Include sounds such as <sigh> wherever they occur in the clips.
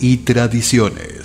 y tradiciones.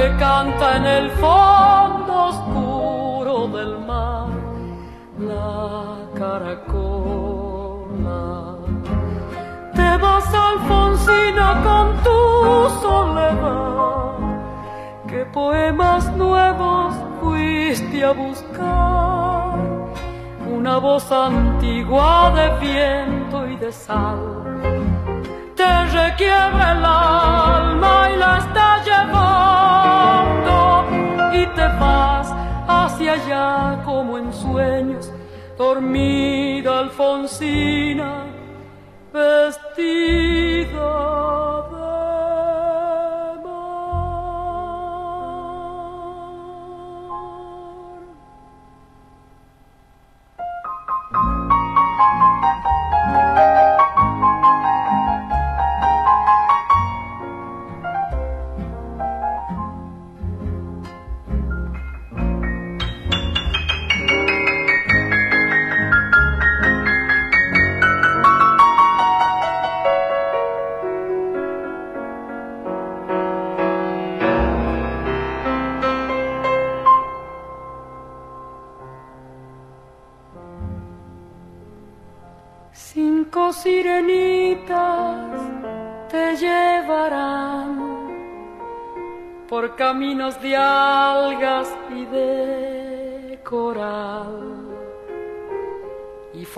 Que canta en el fondo oscuro del mar, la caracola. Te vas Alfonsina con tu soledad, que poemas nuevos fuiste a buscar una voz antigua de viento y de sal. Te requiebra el alma y la hacia allá como en sueños, dormida Alfonsina,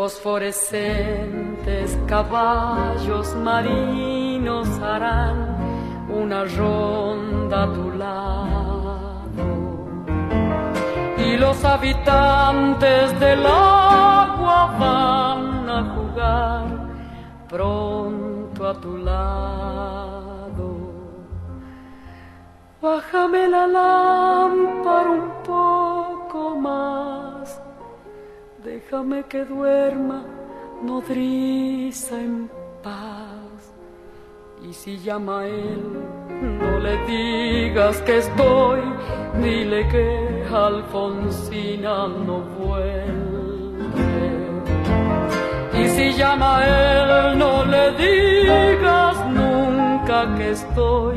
fosforescentes caballos marinos harán una ronda a tu lado. Y los habitantes del agua van a jugar pronto a tu lado. Bájame la lámpara un poco más, déjame que duerma nodriza en paz. Y si llama a él, no le digas que estoy, dile que Alfonsina no vuelve. Y si llama a él, no le digas nunca que estoy,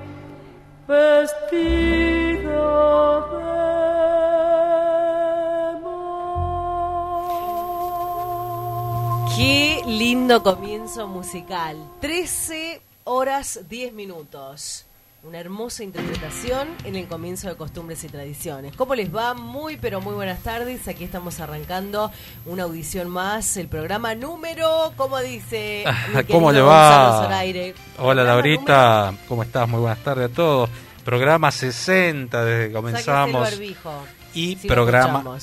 Qué lindo comienzo musical. 13 horas 10 minutos. Una hermosa interpretación en el comienzo de Costumbres y Tradiciones. ¿Cómo les va? Muy, pero muy buenas tardes. Aquí estamos arrancando una audición más, el programa número, ¿cómo dice? <laughs> ¿Cómo le va? Hola Laurita, ¿cómo estás? Muy buenas tardes a todos. Programa 60 desde que comenzamos. Y programa...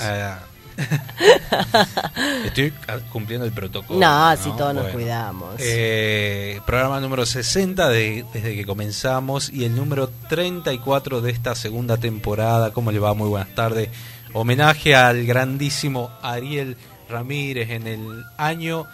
<laughs> Estoy cumpliendo el protocolo. No, si todos nos cuidamos. Eh, programa número 60 desde que comenzamos y el número 34 de esta segunda temporada. ¿Cómo le va? Muy buenas tardes. Homenaje al grandísimo Ariel Ramírez en el año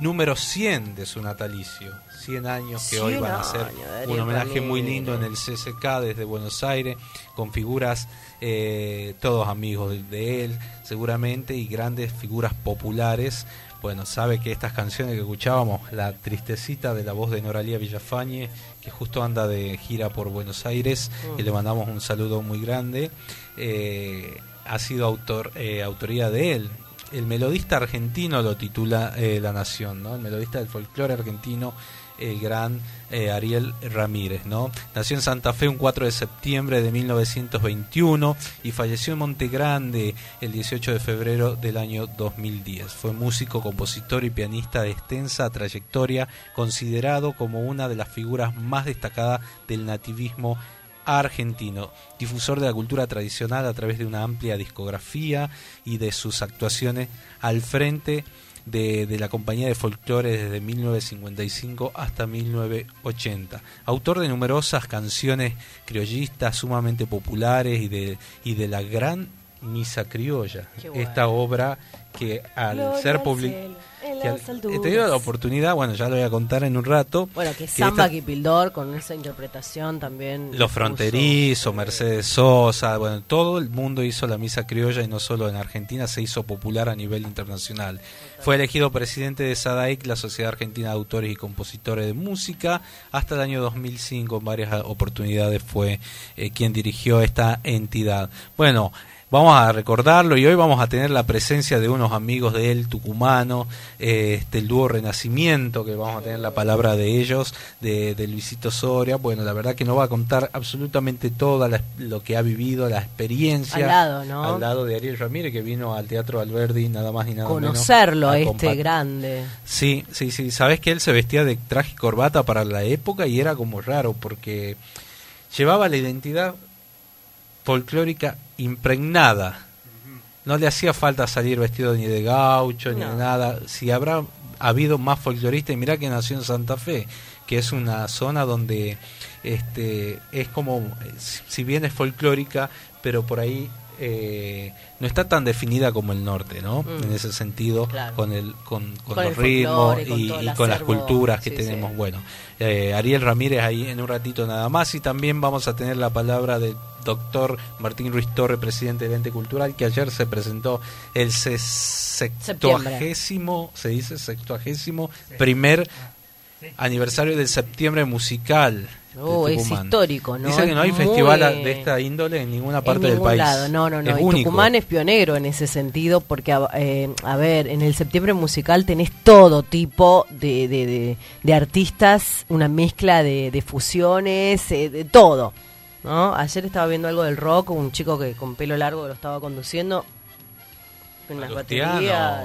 número 100 de su natalicio. 100 años que hoy van a ser un homenaje muy lindo en el CCK desde Buenos Aires, con figuras, eh, todos amigos de él seguramente, y grandes figuras populares bueno, sabe que estas canciones que escuchábamos, la tristecita de la voz de Noralía Villafañe, que justo anda de gira por Buenos Aires, y le mandamos un saludo muy grande, eh, ha sido autor, eh, autoría de él. El melodista argentino lo titula eh, La Nación, ¿no? El melodista del folclore argentino el gran eh, Ariel Ramírez, ¿no? Nació en Santa Fe un 4 de septiembre de 1921 y falleció en Monte Grande el 18 de febrero del año 2010. Fue músico, compositor y pianista de extensa trayectoria, considerado como una de las figuras más destacadas del nativismo argentino, difusor de la cultura tradicional a través de una amplia discografía y de sus actuaciones al frente de la compañía de folclore desde 1955 hasta 1980. Autor de numerosas canciones criollistas sumamente populares y de, y de la gran Misa Criolla. Bueno. Esta obra que al Gloria ser publicada... en Que al- las he alturas. tenido la oportunidad, bueno, ya lo voy a contar en un rato. Bueno, que que Samba esta- Kipildor con esa interpretación también. Los Fronterizos, Mercedes Sosa, bueno, todo el mundo hizo la misa criolla y no solo en Argentina, se hizo popular a nivel internacional. Fue elegido presidente de SADAIC, la Sociedad Argentina de Autores y Compositores de Música, hasta el año 2005, en varias oportunidades fue eh, quien dirigió esta entidad. Bueno, Vamos a recordarlo y hoy vamos a tener la presencia de unos amigos de él, tucumano, eh, este, el dúo Renacimiento, que vamos a tener la palabra de ellos, de, de Luisito Soria. Bueno, la verdad que nos va a contar absolutamente todo lo que ha vivido, la experiencia. Al lado, ¿no? Al lado de Ariel Ramírez, que vino al Teatro Alberdi, nada más ni nada Conocerlo a menos. este grande. Sí, sí, sí. Sabes que él se vestía de traje y corbata para la época y era como raro porque llevaba la identidad folclórica impregnada. No le hacía falta salir vestido ni de gaucho ni de nada. Si habrá habido más folcloristas, y mirá que nació en Santa Fe, que es una zona donde este es como, si bien es folclórica, pero por ahí eh, no está tan definida como el norte, ¿no? Mm. En ese sentido, Claro. con el con, con Con los el ritmos y, con las culturas que sí, tenemos. sí. Bueno, eh, Ariel Ramírez ahí en un ratito nada más y también vamos a tener la palabra del doctor Martín Ruiz Torre, presidente del ente cultural, que ayer se presentó el se- sextuagésimo, se dice sextuagésimo primer aniversario del septiembre musical. De Oh, es histórico, ¿no? Dice que no hay Es festival de esta índole en ninguna en parte del país. lado. No, no, no. Es y único. Tucumán es pionero en ese sentido porque, a, eh, a ver, en el septiembre musical tenés todo tipo de, de, de- de artistas, una mezcla de, de fusiones, eh, de todo. ¿no? Ayer estaba viendo algo del rock, un chico que con pelo largo lo estaba conduciendo. Con Salustiano,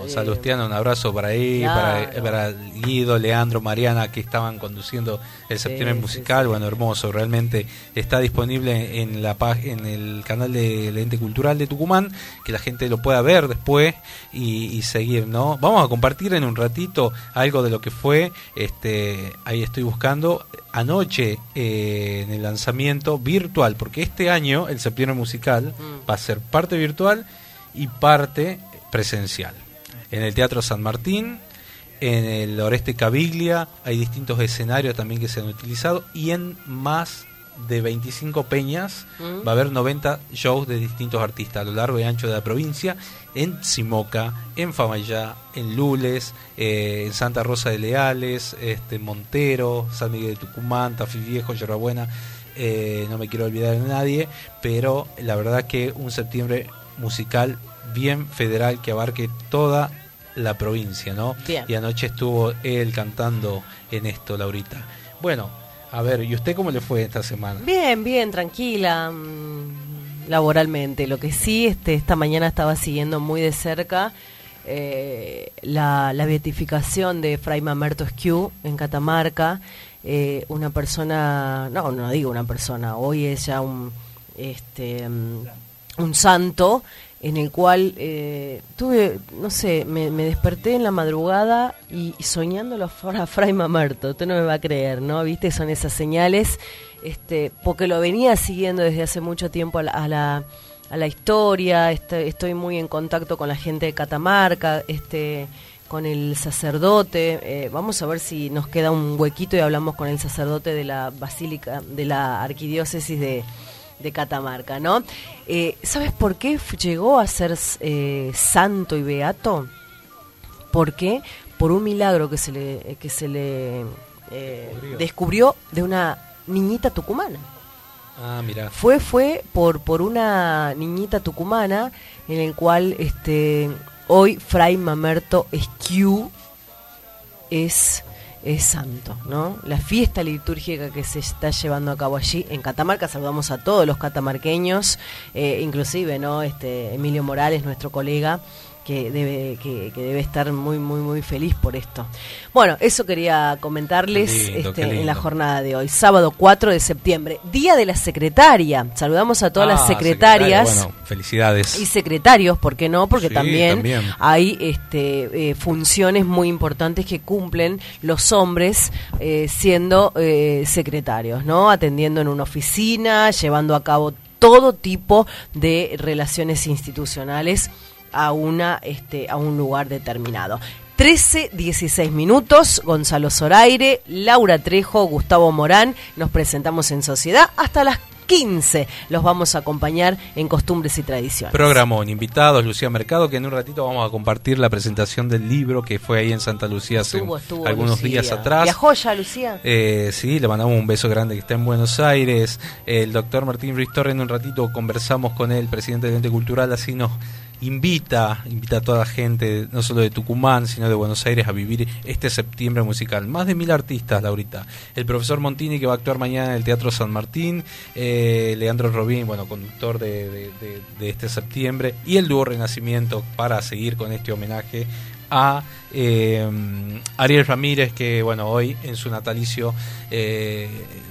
eh, Salustiano, un abrazo para ahí, Claro. para, para Guido, Leandro, Mariana, que estaban conduciendo el septiembre sí, musical. sí. Bueno, hermoso, realmente está disponible en la en el canal del Ente Cultural de Tucumán, que la gente lo pueda ver después y, y seguir, ¿no? Vamos a compartir en un ratito algo de lo que fue, este ahí estoy buscando, anoche eh, en el lanzamiento virtual, porque este año el septiembre musical Mm. va a ser parte virtual y parte presencial. En el Teatro San Martín, en el Oreste Caviglia, hay distintos escenarios también que se han utilizado y en más de 25 peñas Mm. va a haber 90 shows de distintos artistas a lo largo y ancho de la provincia, en Simoca, en Famayá, en Lules, eh, en Santa Rosa de Leales, este, Montero, San Miguel de Tucumán, Tafí Viejo, Yerbabuena, eh, no me quiero olvidar de nadie, pero la verdad que un septiembre musical bien federal que abarque toda la provincia, ¿no? Bien. Y anoche estuvo él cantando en esto, Laurita. Bueno, a ver, ¿y usted cómo le fue esta semana? Bien, bien, tranquila, mm, laboralmente. Lo que sí, este, esta mañana estaba siguiendo muy de cerca eh, la, la beatificación de Fray Mamerto Esquiú en Catamarca. Eh, una persona, no, no digo una persona, hoy es ya un, este, mm, un santo en el cual eh, tuve, no sé, me, desperté en la madrugada y, y soñándolo a <laughs> Fray Mamerto, usted no me va a creer, ¿no? ¿Viste? Son esas señales, este, porque lo venía siguiendo desde hace mucho tiempo a la, a la, a la historia, este, estoy muy en contacto con la gente de Catamarca, este con el sacerdote, eh, vamos a ver si nos queda un huequito y hablamos con el sacerdote de la basílica, de la arquidiócesis de, de Catamarca, ¿no? Eh, ¿Sabes por qué llegó a ser eh, santo y beato? ¿Por qué? Por un milagro que se le, que se le eh, Descubrió. descubrió de una niñita tucumana. Ah, mira. Fue, fue por, por una niñita tucumana en el cual este hoy Fray Mamerto Esquiu es, es santo, ¿no? La fiesta litúrgica que se está llevando a cabo allí en Catamarca, saludamos a todos los catamarqueños, eh, inclusive, ¿no? Este Emilio Morales, nuestro colega, que debe, que, que debe estar muy, muy, muy feliz por esto. Bueno, eso quería comentarles lindo, este, en la jornada de hoy, sábado 4 de septiembre, Día de la Secretaria. Saludamos a todas las Ah, secretarias. secretaria, Bueno, felicidades. Y secretarios, ¿por qué no? Porque Sí, también, también. hay este, eh, funciones muy importantes que cumplen los hombres eh, siendo eh, secretarios, ¿no? Atendiendo en una oficina, llevando a cabo todo tipo de relaciones institucionales a una este a un lugar determinado. 13, 16 minutos, Gonzalo Zoraire, Laura Trejo, Gustavo Morán, nos presentamos en sociedad hasta las 15. Los vamos a acompañar en costumbres y tradiciones. Programón, invitados, Lucía Mercado, que en un ratito vamos a compartir la presentación del libro que fue ahí en Santa Lucía hace Estuvo, estuvo algunos Lucía. días atrás. ¿Viajó ya, Lucía? Eh, sí, le mandamos un beso grande que está en Buenos Aires. El doctor Martín Ruiz Torres, en un ratito conversamos con él, presidente del ente cultural, así nos invita, invita a toda la gente, no solo de Tucumán, sino de Buenos Aires, a vivir este septiembre musical. Más de mil artistas, Laurita. El profesor Montini, que va a actuar mañana en el Teatro San Martín, eh, Leandro Robín, bueno, conductor de, de- de- de este septiembre, y el dúo Renacimiento para seguir con este homenaje a eh, Ariel Ramírez, que bueno, hoy en su natalicio eh,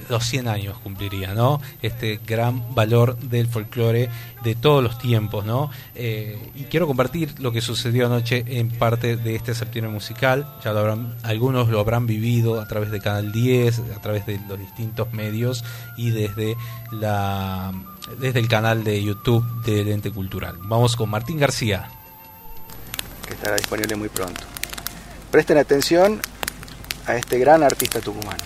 los 100 años cumpliría, ¿no? Este gran valor del folclore de todos los tiempos, ¿no? Eh, y quiero compartir lo que sucedió anoche en parte de este septiembre musical, ya lo habrán, algunos lo habrán vivido a través de Canal 10, a través de los distintos medios y desde la desde el canal de YouTube del ente cultural. Vamos con Martín García. Que estará disponible muy pronto. Presten atención a este gran artista tucumano.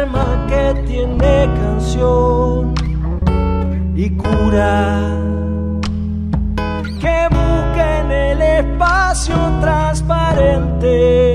Alma que tiene canción y cura. Que busque en el espacio transparente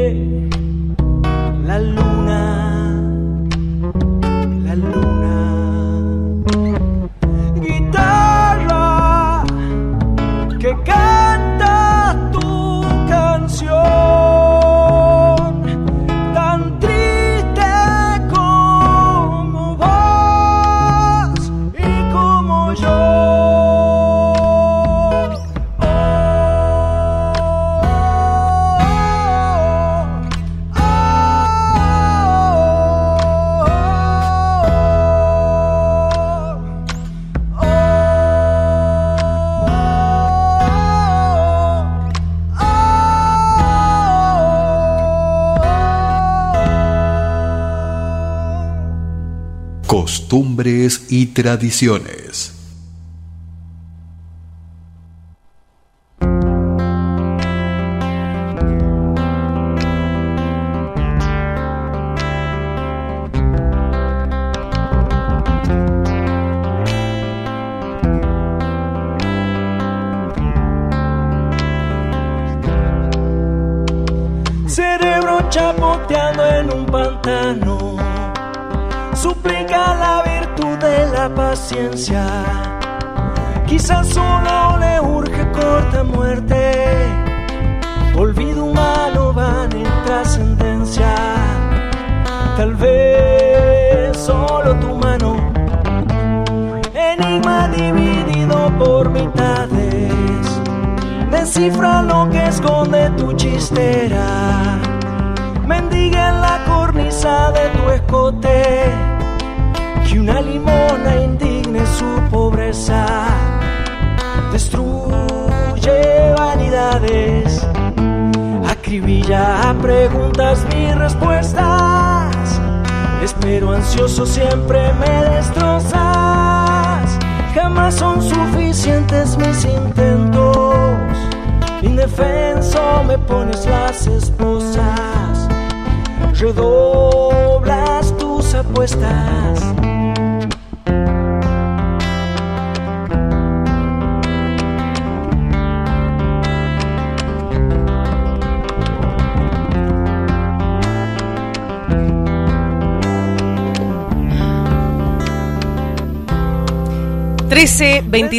costumbres y tradiciones.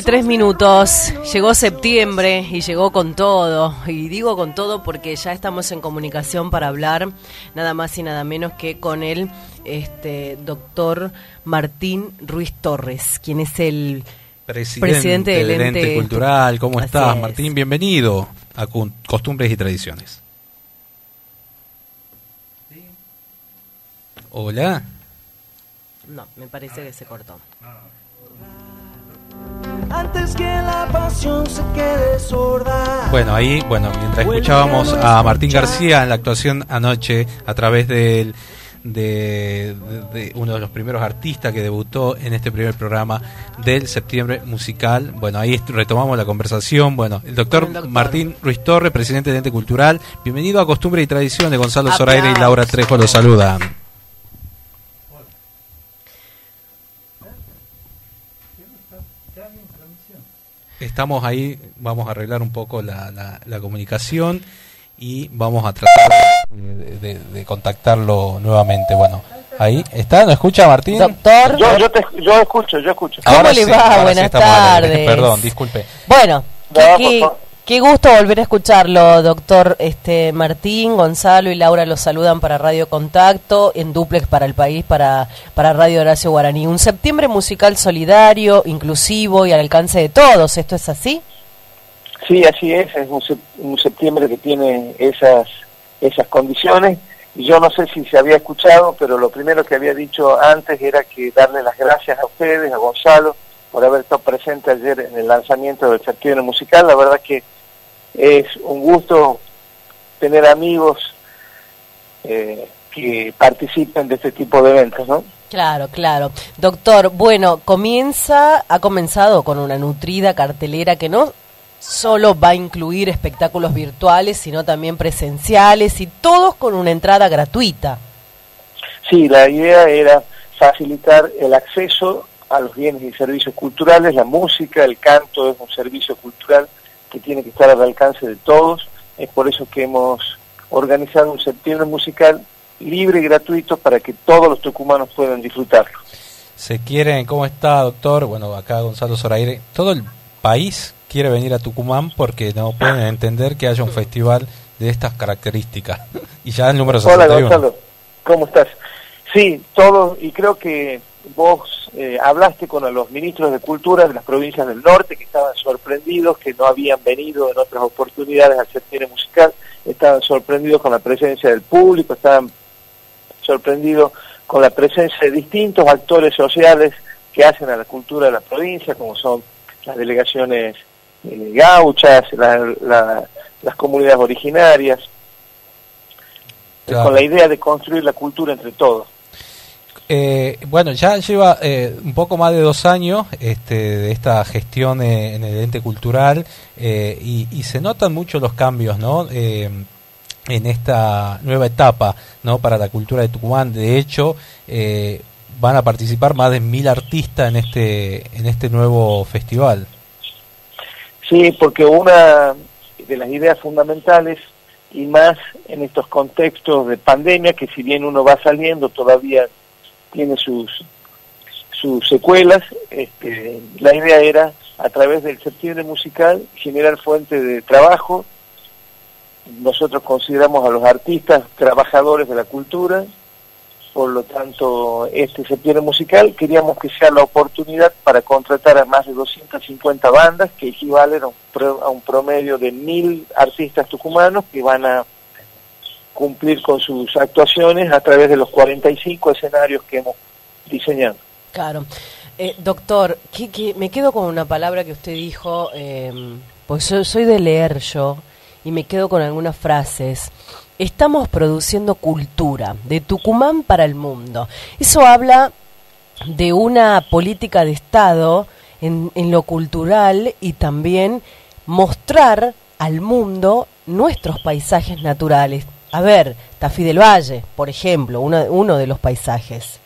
23 minutos. Llegó septiembre y llegó con todo. Y digo con todo porque ya estamos en comunicación para hablar nada más y nada menos que con el este, doctor Martín Ruiz Torres, quien es el Presidente, Presidente del del ente ente cultural. ¿Cómo Así estás, es. Martín? Bienvenido a Costumbres y Tradiciones. Hola. No, me parece que se cortó. Antes que la pasión se quede sorda. Bueno, ahí, bueno, mientras escuchábamos a Martín García en la actuación anoche a través del- de, de- de uno de los primeros artistas que debutó en este primer programa del septiembre musical. Bueno, ahí retomamos la conversación. Bueno, el doctor, Con el doctor. Martín Ruiz Torres, presidente del ente cultural. Bienvenido a Costumbre y Tradiciones. Gonzalo Aplausos. Zoraire y Laura Trejo los saludan. Estamos ahí, vamos a arreglar un poco la, la- la comunicación y vamos a tratar de, de- de contactarlo nuevamente. Bueno, ahí está, ¿no escucha Martín? Doctor, Yo, yo, te, yo escucho, yo escucho. ¿Cómo Ahora le sí, va? sí Buenas tardes. Perdón, disculpe. bueno, No, qué, gusto volver a escucharlo, doctor este Martín, Gonzalo y Laura los saludan para Radio Contacto, en duplex para el país, para, para Radio Horacio Guaraní. Un septiembre musical solidario, inclusivo y al alcance de todos, ¿esto es así? Sí, así es, es un, sep- un septiembre que tiene esas, esas condiciones. Y yo no sé si se había escuchado, pero lo primero que había dicho antes era que darle las gracias a ustedes, a Gonzalo, por haber estado presente ayer en el lanzamiento del septiembre musical. La verdad que es un gusto tener amigos eh, que participen de este tipo de eventos, ¿no? Claro, claro. Doctor, bueno, comienza, ha comenzado con una nutrida cartelera que no solo va a incluir espectáculos virtuales, sino también presenciales y todos con una entrada gratuita. Sí, la idea era facilitar el acceso a los bienes y servicios culturales, la música, el canto es un servicio cultural que tiene que estar al alcance de todos, es por eso que hemos organizado un septiembre musical libre y gratuito para que todos los tucumanos puedan disfrutarlo. ¿Se quieren? ¿Cómo está, doctor? Bueno, acá Gonzalo Zoraire. Todo el país quiere venir a Tucumán porque no pueden entender que haya un festival de estas características. <laughs> Y ya el número Hola 61. Gonzalo, ¿cómo estás? Sí, todos, y creo que vos eh, hablaste con los ministros de Cultura de las provincias del norte que estaban sorprendidos, que no habían venido en otras oportunidades al septiembre musical, estaban sorprendidos con la presencia del público, estaban sorprendidos con la presencia de distintos actores sociales que hacen a la cultura de la provincia, como son las delegaciones eh, gauchas, la- la- las comunidades originarias, Claro. con la idea de construir la cultura entre todos. Eh, bueno, ya lleva eh, un poco más de dos años este, de esta gestión eh, en el ente cultural y, y, se notan mucho los cambios, ¿no? en esta nueva etapa, ¿no? Para la cultura de Tucumán. De hecho, van a participar más de mil artistas en este en este nuevo festival. Sí, porque una de las ideas fundamentales y más en estos contextos de pandemia que si bien uno va saliendo todavía tiene sus, sus secuelas. Este, la idea era, a través del septiembre musical, generar fuente de trabajo. Nosotros consideramos a los artistas trabajadores de la cultura, por lo tanto, este septiembre musical queríamos que sea la oportunidad para contratar a más de 250 bandas, que equivalen a un, a un promedio de mil artistas tucumanos que van a cumplir con sus actuaciones a través de los 45 escenarios que hemos diseñado. Claro. Eh, doctor, me quedo con una palabra que usted dijo, eh, pues soy de leer yo y me quedo con algunas frases. Estamos produciendo cultura de Tucumán para el mundo. Eso habla de una política de Estado en lo cultural y también mostrar al mundo nuestros paisajes naturales, a ver, Tafí del Valle, por ejemplo, uno, uno de los paisajes.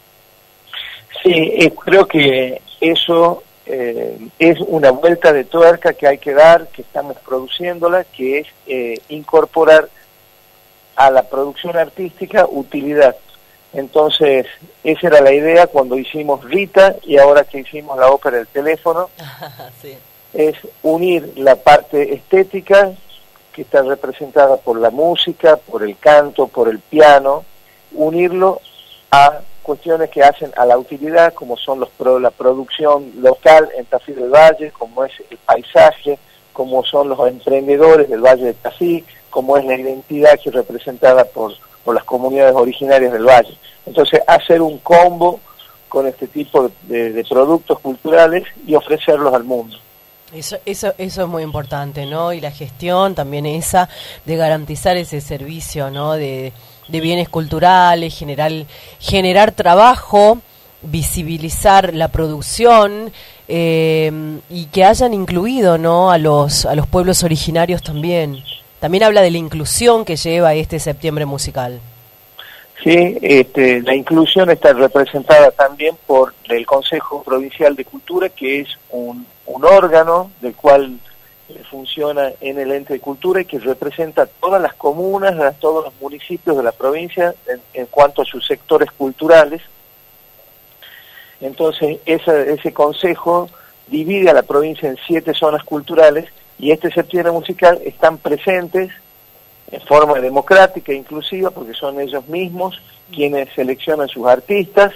Sí, eh, creo que eso eh, es una vuelta de tuerca que hay que dar, que estamos produciéndola, que es eh, incorporar a la producción artística utilidad. Entonces, esa era la idea cuando hicimos Rita y ahora que hicimos la ópera del teléfono, <laughs> es unir la parte estética está representada por la música, por el canto, por el piano, unirlo a cuestiones que hacen a la utilidad, como son los la producción local en Tafí del Valle, como es el paisaje, como son los emprendedores del Valle de Tafí, como es la identidad que es representada por las comunidades originarias del Valle. Entonces, hacer un combo con este tipo de productos culturales y ofrecerlos al mundo. Eso, eso, eso es muy importante, ¿no? Y la gestión también esa de garantizar ese servicio, ¿no? De, bienes culturales, generar, generar trabajo, visibilizar la producción eh, y que hayan incluido, ¿no? A los, a los pueblos originarios también. También habla de la inclusión que lleva este septiembre musical. Sí, este, la inclusión está representada también por el Consejo Provincial de Cultura, que es un, un órgano del cual eh, funciona en el ente de cultura y que representa todas las comunas, a todos los municipios de la provincia en, cuanto a sus sectores culturales. Entonces, ese consejo divide a la provincia en siete zonas culturales y este septiembre musical están presentes en forma democrática e inclusiva, porque son ellos mismos quienes seleccionan sus artistas,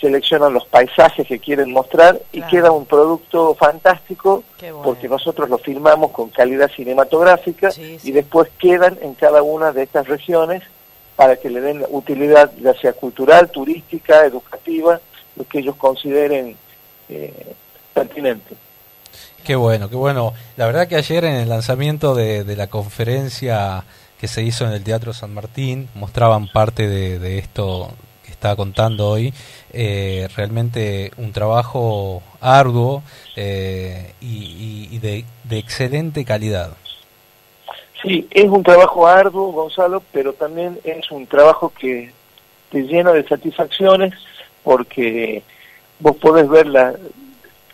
seleccionan los paisajes que quieren mostrar y queda un producto fantástico porque nosotros lo filmamos con calidad cinematográfica y después quedan en cada una de estas regiones para que le den utilidad ya sea cultural, turística, educativa, lo que ellos consideren eh, pertinente. Qué bueno, qué bueno. La verdad que ayer en el lanzamiento de, la conferencia que se hizo en el Teatro San Martín mostraban parte de, esto estaba contando hoy. Eh, realmente un trabajo arduo eh, y, de, excelente calidad. Sí, es un trabajo arduo, Gonzalo, pero también es un trabajo que te llena de satisfacciones porque vos podés ver la,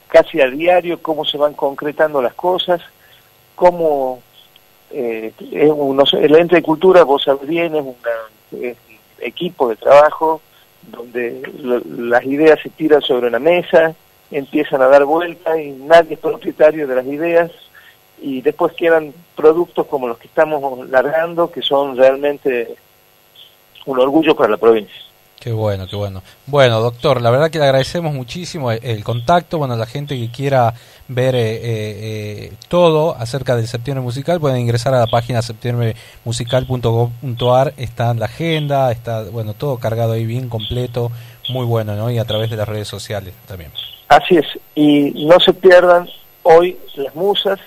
casi a diario cómo se van concretando las cosas, cómo eh, el ente de cultura, vos sabés bien, es, un equipo de trabajo donde las ideas se tiran sobre una mesa, empiezan a dar vuelta y nadie es propietario de las ideas y después quedan productos como los que estamos largando que son realmente un orgullo para la provincia. Qué bueno, qué bueno. Bueno, doctor, la verdad que le agradecemos muchísimo el, contacto. Bueno, la gente que quiera ver eh, eh, todo acerca del septiembre musical pueden ingresar a la página septiembremusical.gov.ar. Está en la agenda, está, bueno, todo cargado ahí bien completo, muy bueno, ¿no? Y a través de las redes sociales también. Así es, y no se pierdan hoy las musas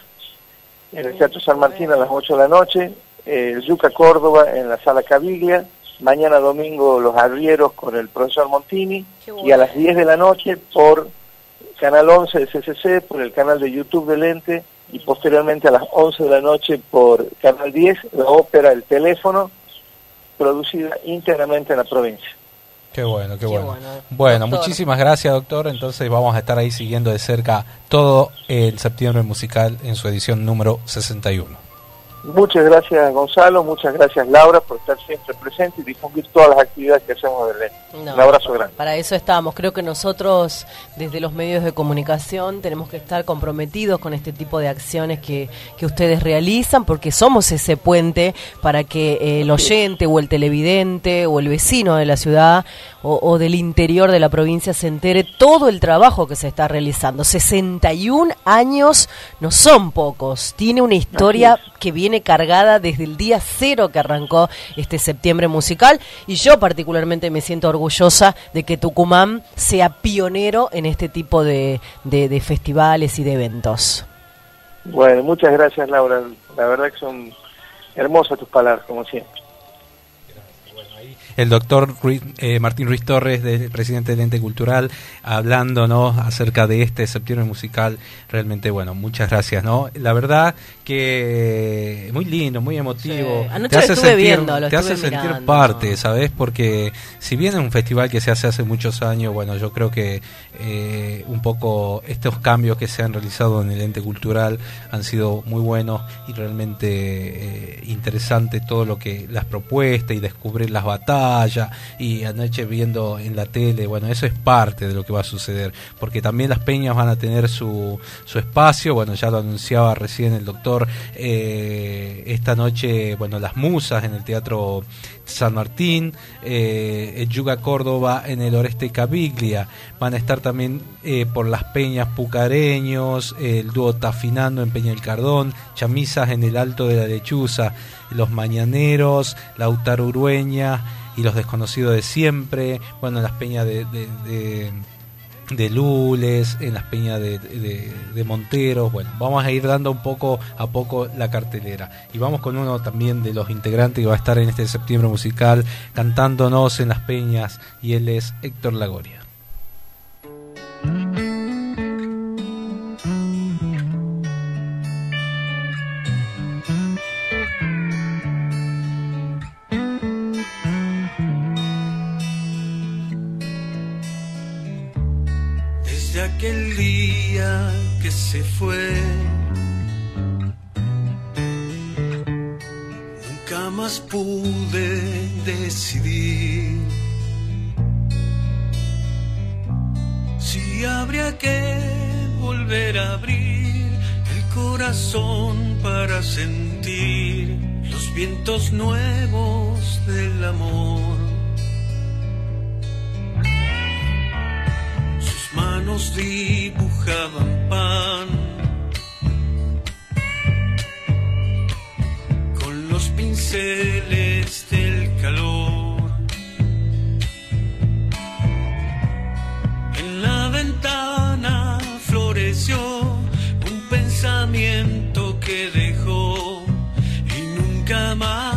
en el Teatro San Martín a las 8 de la noche, el Yuca Córdoba en la Sala Caviglia mañana domingo Los Arrieros con el profesor Montini y a las 10 de la noche por Canal 11 de CCC, por el canal de YouTube del ente y posteriormente a las 11 de la noche por Canal 10, la ópera El Teléfono, producida íntegramente en la provincia. Qué bueno, qué, Qué bueno. bueno. Muchísimas gracias, doctor. Entonces vamos a estar ahí siguiendo de cerca todo el septiembre musical en su edición número 61. Muchas gracias Gonzalo, muchas gracias Laura por estar siempre presente y difundir todas las actividades que hacemos del. No, Un abrazo grande. Para eso estamos. Creo que nosotros, desde los medios de comunicación, tenemos que estar comprometidos con este tipo de acciones que, que ustedes realizan, porque somos ese puente para que eh, el oyente o el televidente o el vecino de la ciudad o, o del interior de la provincia se entere todo el trabajo que se está realizando. 61 años no son pocos. Tiene una historia que viene cargada desde el día cero que arrancó este septiembre musical y yo particularmente me siento orgullosa de que Tucumán sea pionero en este tipo de- de festivales y de eventos. Bueno, muchas gracias Laura, la verdad que son hermosas tus palabras, como siempre. El doctor Ruiz- eh, Martín Ruiz Torres, del presidente del ente cultural, hablándonos acerca de este septiembre musical. Realmente, bueno, muchas gracias, ¿no? La verdad que muy lindo, muy emotivo. Sí. Anoche estuve viendo, lo te hace sentir parte, ¿sabes? Porque si bien es un festival que se hace hace muchos años, bueno, yo creo que eh, un poco estos cambios que se han realizado en el ente cultural han sido muy buenos y realmente eh, interesante todo lo que las propuestas y descubrir las batallas y anoche viendo en la tele, bueno, eso es parte de lo que va a suceder, porque también las peñas van a tener su, su espacio, bueno, ya lo anunciaba recién el doctor, eh, esta noche, bueno, las musas en el Teatro San Martín, eh, Yuga Córdoba en el Oreste Caviglia, van a estar también eh, por las peñas Pucareños, el dúo Tafinando en Peña el Cardón, Chamisas en el Alto de la Lechuza, los Mañaneros, Lautaro Urueña y los desconocidos de siempre, bueno, las peñas de- de- de Lules, en las peñas de, de, Monteros, bueno, vamos a ir dando un poco a poco la cartelera. Y vamos con uno también de los integrantes que va a estar en este septiembre musical cantándonos en las peñas y él es Héctor Lagoria. Se fue, nunca más pude decidir si habría que volver a abrir el corazón para sentir los vientos nuevos del amor. Manos dibujaban pan con los pinceles del calor. En la ventana floreció un pensamiento que dejó y nunca más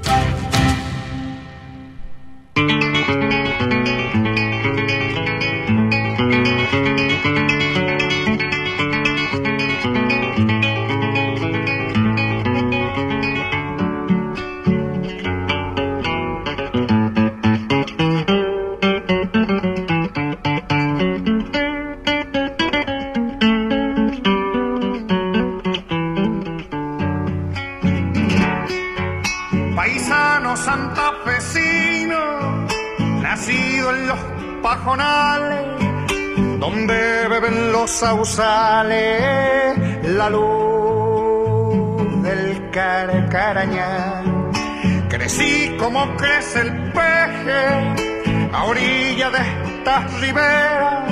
de estas riberas,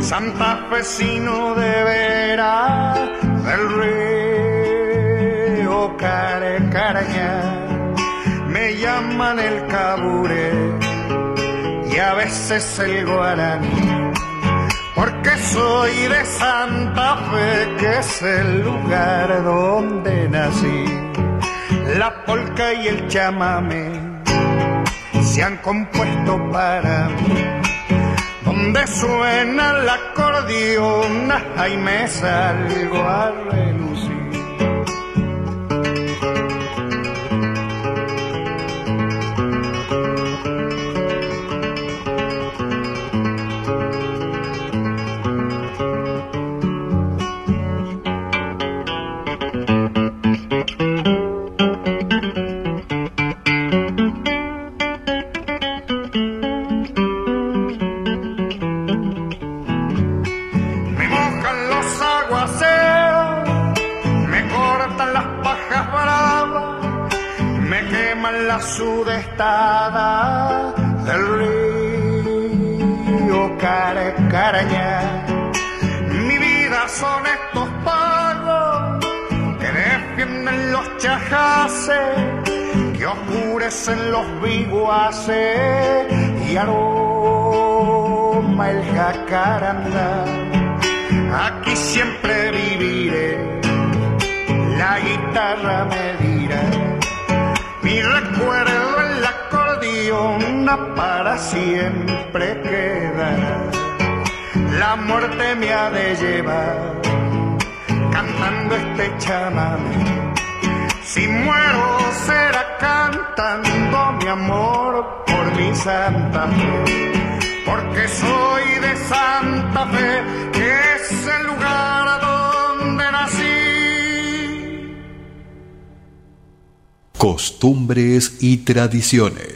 santafesino de veras, del río Carcarañal me llaman el cabure y a veces el guaraní, porque soy de Santa Fe, que es el lugar donde nací. La polca y el chamame se han compuesto para mí. Donde suena el acordeón, ahí me salgo a Aquí siempre viviré, la guitarra me dirá, mi recuerdo en la acordeón para siempre quedará. La muerte me ha de llevar. Cantando este chamamé. Si muero será cantando mi amor por mi Santa Fe, porque soy Santa Fe, que es el lugar donde nací. Costumbres y tradiciones.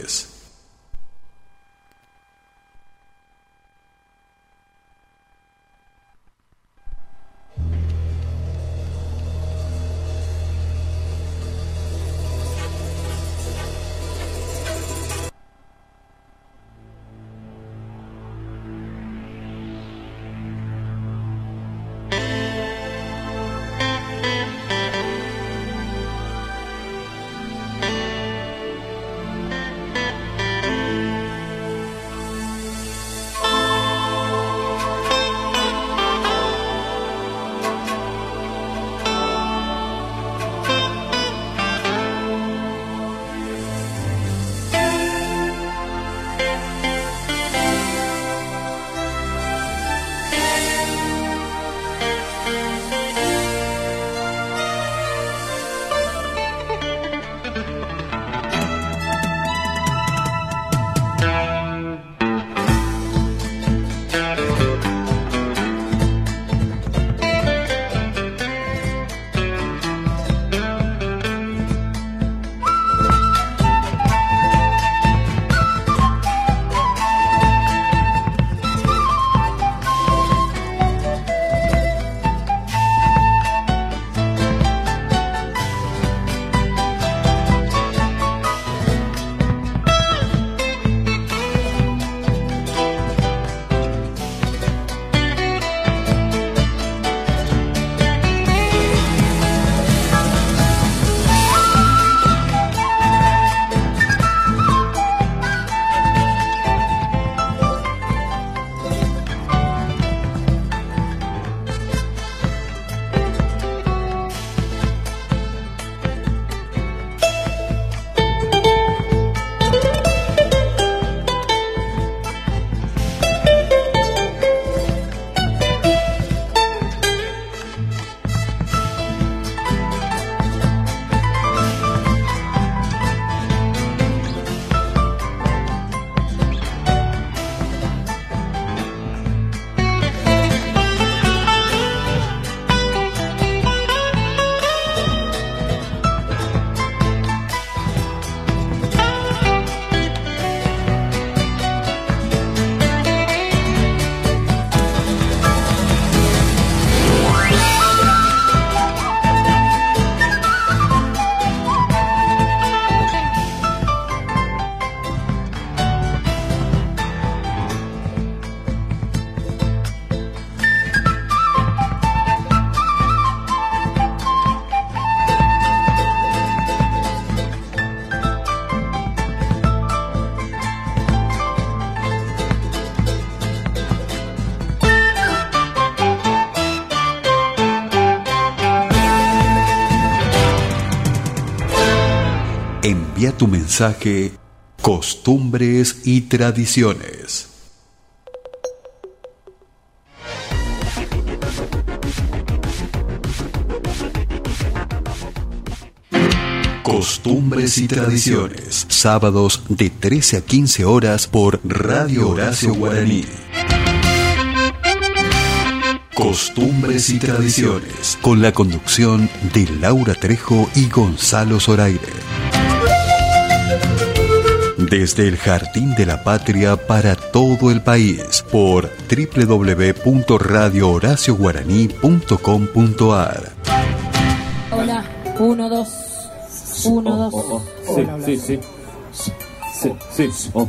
Mensaje Costumbres y Tradiciones. Costumbres y Tradiciones, sábados de 13 a 15 horas por Radio Horacio Guaraní. Costumbres y Tradiciones, con la conducción de Laura Trejo y Gonzalo Zoraire. Desde el Jardín de la Patria para todo el país por www.radiohoracioguaraní.com.ar Hola, uno, dos, uno, dos. Oh, Sí, sí, sí. Sí, sí. Oh.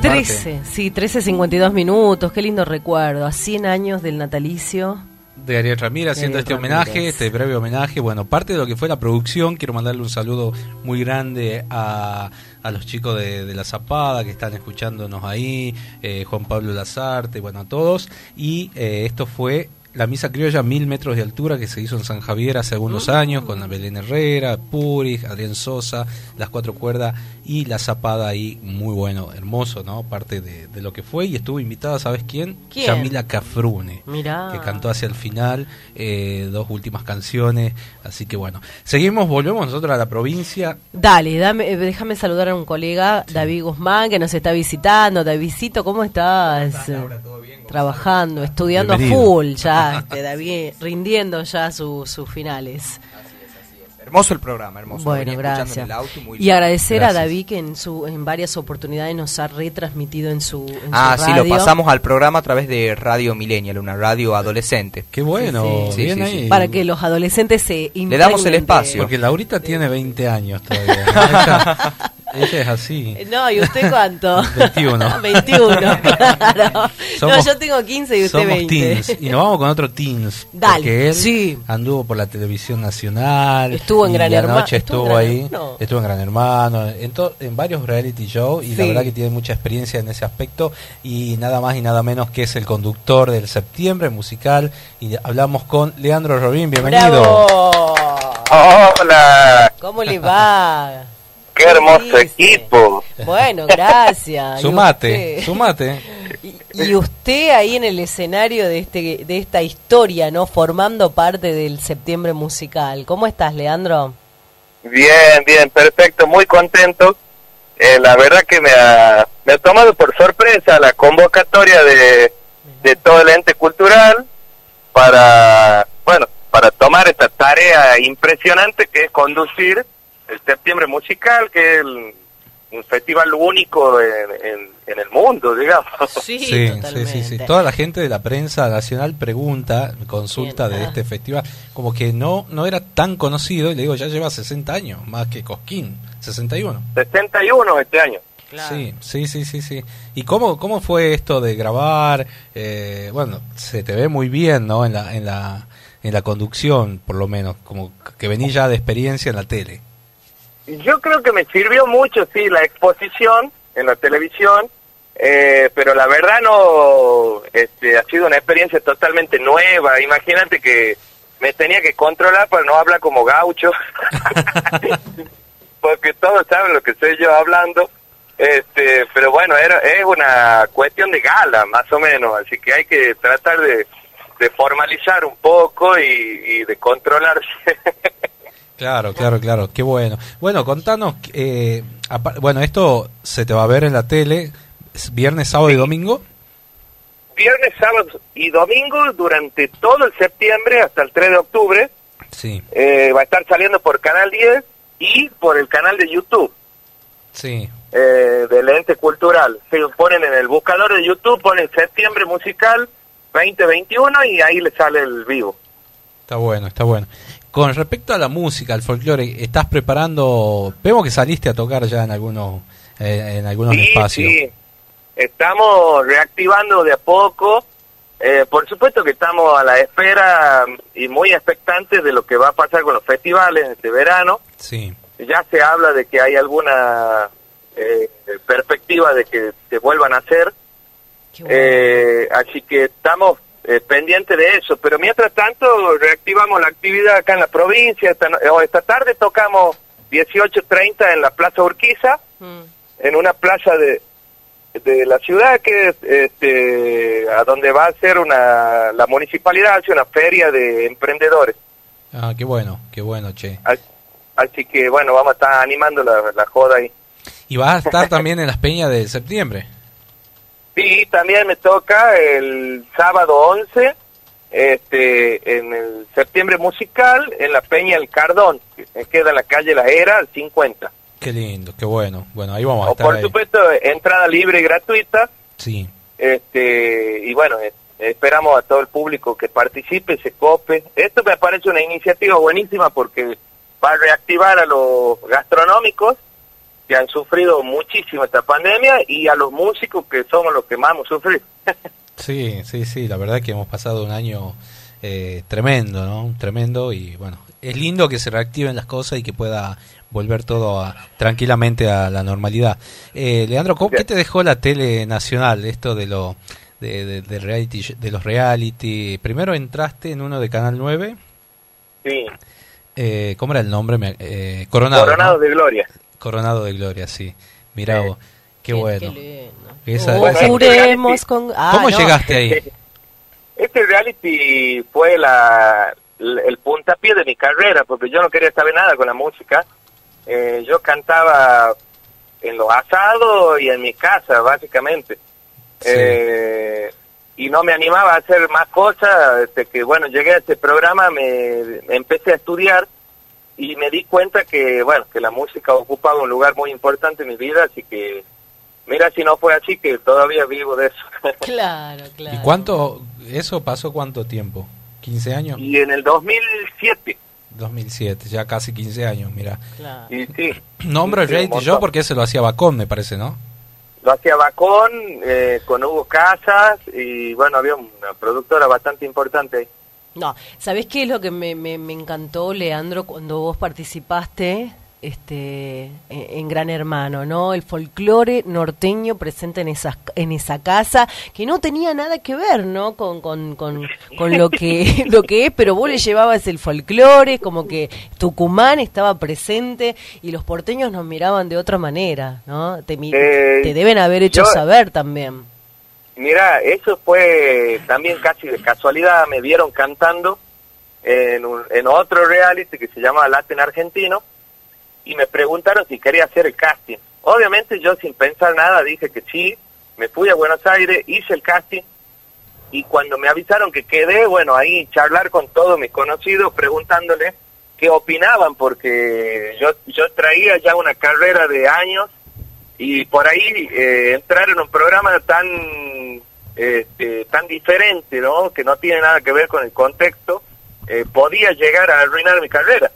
13, parte. sí, 13, 52 minutos. Qué lindo recuerdo. A 100 años del natalicio de Ariel Ramírez haciendo este homenaje, este breve homenaje. Bueno, parte de lo que fue la producción, quiero mandarle un saludo muy grande a, a los chicos de, La Zapada que están escuchándonos ahí, eh, Juan Pablo Lazarte, bueno, a todos. Y eh, esto fue la misa criolla mil metros de altura que se hizo en San Javier hace algunos años con Belén Herrera, Purig, Adrián Sosa, las cuatro cuerdas y la zapada ahí, muy bueno, hermoso, ¿no? Parte de, de lo que fue y estuvo invitada, ¿sabes quién? ¿Quién? Yamila Cafrune Mirá. que cantó hacia el final eh, dos últimas canciones. Así que bueno, seguimos, volvemos nosotros a la provincia. Dale, dame, eh, déjame saludar a un colega, David Guzmán, que nos está visitando. Davidcito, ¿cómo estás? Trabajando, estudiando Bienvenido. a full ya, este, David, rindiendo ya su- sus finales. Hermoso el programa, hermoso. Bueno, gracias. en el auto, muy y lindo. agradecer Gracias. a David que en, su, en varias oportunidades nos ha retransmitido en su, en Ah, su sí, lo pasamos al programa a través de Radio Millennial, una radio adolescente. Qué bueno, Sí, bien sí, ahí. sí. Para que los adolescentes se Le damos el espacio. Porque Laurita tiene 20 años todavía. ¿no? <laughs> Ella, es así. No, ¿y usted cuánto? <laughs> 21. 21, <laughs> claro. Somos- no, yo tengo 15 y usted Somos 20. teens. Y nos vamos con otro teens. Dale, Porque él sí. anduvo por la televisión nacional. Estuvo en y Gran Hermano. noche Estuvo estuvo, en Gran ahí. Hermano. Estuvo en Gran Hermano. En, to- en varios reality shows. Y la verdad que tiene mucha experiencia en ese aspecto. Y nada más y nada menos que es el conductor del septiembre musical. Y hablamos con Leandro Robín. Bienvenido. ¡Bravo! Hola, ¿Cómo le va? <laughs> qué hermoso dice? equipo. Bueno, <laughs> gracias. ¿Y Sumate, usted? sumate. <laughs> Y usted ahí en el escenario de este de esta historia, ¿no? Formando parte del septiembre musical. ¿Cómo estás, Leandro? Bien, bien, perfecto, muy contento. Eh, la verdad que me ha, me ha tomado por sorpresa la convocatoria de, de todo el ente cultural para, bueno, para tomar esta tarea impresionante que es conducir el septiembre musical, que es el- un festival único en, en- en el mundo, digamos. Sí, Sí, sí, sí, sí. Toda la gente de la prensa nacional pregunta, consulta de este festival, como que no no era tan conocido, y le digo, ya lleva 60 años, más que Cosquín, 61. 61 este año. Sí, sí, sí, sí, sí. ¿Y cómo, cómo fue esto de grabar? Eh, bueno, se te ve muy bien, ¿no? En la, en la, en la conducción, por lo menos, como que venís ya de experiencia en la tele. Yo creo que me sirvió mucho, sí, la exposición en la televisión, eh, pero la verdad no, este, ha sido una experiencia totalmente nueva. Imagínate que me tenía que controlar para no hablar como gaucho, <laughs> porque todos saben lo que estoy yo hablando. Este, pero bueno, era, es una cuestión de gala, más o menos, así que hay que tratar de, de formalizar un poco y, y de controlarse. <laughs> Claro, claro, claro, qué bueno. Bueno, contanos, eh, bueno, esto se te va a ver en la tele es viernes, sábado y domingo. viernes, sábado y domingo durante todo el septiembre hasta el 3 de octubre. Sí, eh, va a estar saliendo por Canal 10 y por el canal de YouTube sí, eh, del ente cultural. Se ponen en el buscador de YouTube, ponen septiembre musical 2021 y ahí le sale el vivo. está bueno, está bueno. Con respecto a la música, al folclore, ¿estás preparando? Vemos que saliste a tocar ya en algunos, eh, en algunos Sí, espacios. sí. Estamos reactivando de a poco. Eh, por supuesto que estamos a la espera y muy expectantes de lo que va a pasar con los festivales este verano. Sí, ya se habla de que hay alguna eh, perspectiva de que se vuelvan a hacer. Eh, así que estamos eh, pendientes de eso. Pero mientras tanto, reactivamos la actividad acá en la provincia. Esta, esta tarde tocamos 18.30 en la Plaza Urquiza, en una plaza de, de la ciudad que es este, a donde va a ser una, la municipalidad, hace una feria de emprendedores. Ah, qué bueno, qué bueno, che. Así que bueno, vamos a estar animando la, la joda ahí. Y vas a estar también en las peñas de septiembre. Sí, también me toca el sábado 11, este, en el septiembre musical, en la Peña El Cardón, que queda en la calle La Era, al 50. Qué lindo, qué bueno. Bueno, ahí vamos a O estar por ahí. supuesto, entrada libre y gratuita, Sí, este, y bueno, eh, esperamos a todo el público que participe, se cope. Esto me parece una iniciativa buenísima porque va a reactivar a los gastronómicos que han sufrido muchísimo esta pandemia y a los músicos que somos los que más hemos sufrido. <laughs> sí, sí, sí. La verdad que hemos pasado un año eh, tremendo, ¿no? Tremendo y bueno, es lindo que se reactiven las cosas y que pueda volver todo a- tranquilamente a la normalidad. Eh, Leandro, ¿cómo- ¿qué te dejó la tele nacional? Esto de lo de, de- de reality, de los reality. Primero entraste en uno de Canal 9. Sí. Eh, ¿Cómo era el nombre? Eh, Coronado. Coronado ¿no? de Gloria. Coronado de Gloria, sí. Mirá vos, qué, bueno. Esa- Oh, esa- juremos con... ah, ¿Cómo no. llegaste ahí? Este reality fue la, el puntapié de mi carrera, porque yo no quería saber nada con la música. Eh, yo cantaba en los asados y en mi casa, básicamente. Eh, y no me animaba a hacer más cosas. Desde que, bueno, llegué a este programa, me, me empecé a estudiar y me di cuenta que, bueno, que la música ocupaba un lugar muy importante en mi vida, así que, mira si no fue así, que todavía vivo de eso. <laughs> Claro, claro. ¿Y cuánto, eso pasó cuánto tiempo? ¿15 años? Y en el 2007. 2007, ya casi 15 años, mira. Y sí, Nombro Sí, montón. show porque ese lo hacía Bacón, me parece, ¿no? lo hacía Bacón eh, con Hugo Casas y bueno, había una productora bastante importante ahí. No, ¿sabés qué es lo que me, me, me encantó, Leandro, cuando vos participaste este, en, en Gran Hermano, ¿no? El folclore norteño presente en esa, en esa casa, que no tenía nada que ver, ¿no? Con, con, con, con lo, que, <laughs> lo que es, pero vos le llevabas el folclore, como que Tucumán estaba presente y los porteños nos miraban de otra manera, ¿no? Te, Eh, te deben haber hecho yo- saber también. Mira, eso fue también casi de casualidad, me vieron cantando en, un- en otro reality que se llama Latin Argentino y me preguntaron si quería hacer el casting. Obviamente yo sin pensar nada dije que sí, me fui a Buenos Aires, hice el casting y cuando me avisaron que quedé, bueno, ahí charlar con todos mis conocidos preguntándole qué opinaban porque yo, yo traía ya una carrera de años y por ahí eh, entrar en un programa tan este, tan diferente, ¿no? Que no tiene nada que ver con el contexto, eh, podía llegar a arruinar mi carrera.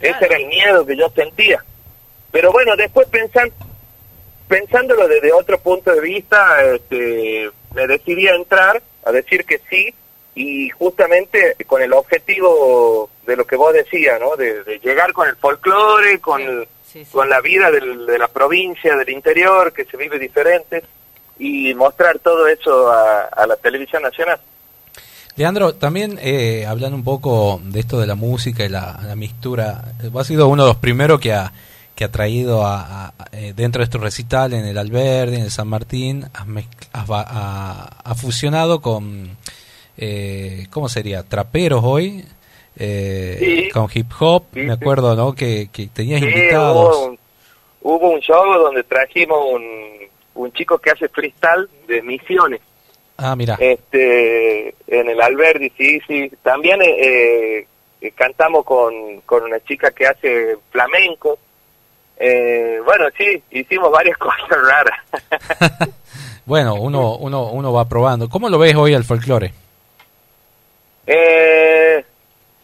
Ese era el miedo que yo sentía. Pero bueno, después pensan, pensándolo desde otro punto de vista, este, me decidí a entrar, a decir que sí, y justamente con el objetivo de lo que vos decías, ¿no? De, de llegar con el folclore, con, con la vida del- de la provincia, del interior, que se vive diferente, y mostrar todo eso a, a la televisión nacional. Leandro, también eh, hablando un poco de esto de la música y la, la mixtura, eh, vos has sido uno de los primeros que ha, que ha traído a, a- eh, dentro de este recital en el Alberdi, en el San Martín, ha- fusionado con, eh, ¿cómo sería? Traperos hoy, eh, Sí. con hip hop, Sí, me acuerdo, ¿no? Que, que tenías Sí, invitados. Hubo un, hubo un show donde trajimos un, un chico que hace freestyle de misiones. Ah, mira. este en el Alberdi, sí, sí. También eh, eh, cantamos con, con una chica que hace flamenco. Eh, bueno, sí, hicimos varias <laughs> cosas raras. <laughs> Bueno, uno, uno, uno va probando. ¿Cómo lo ves hoy al folclore? Eh,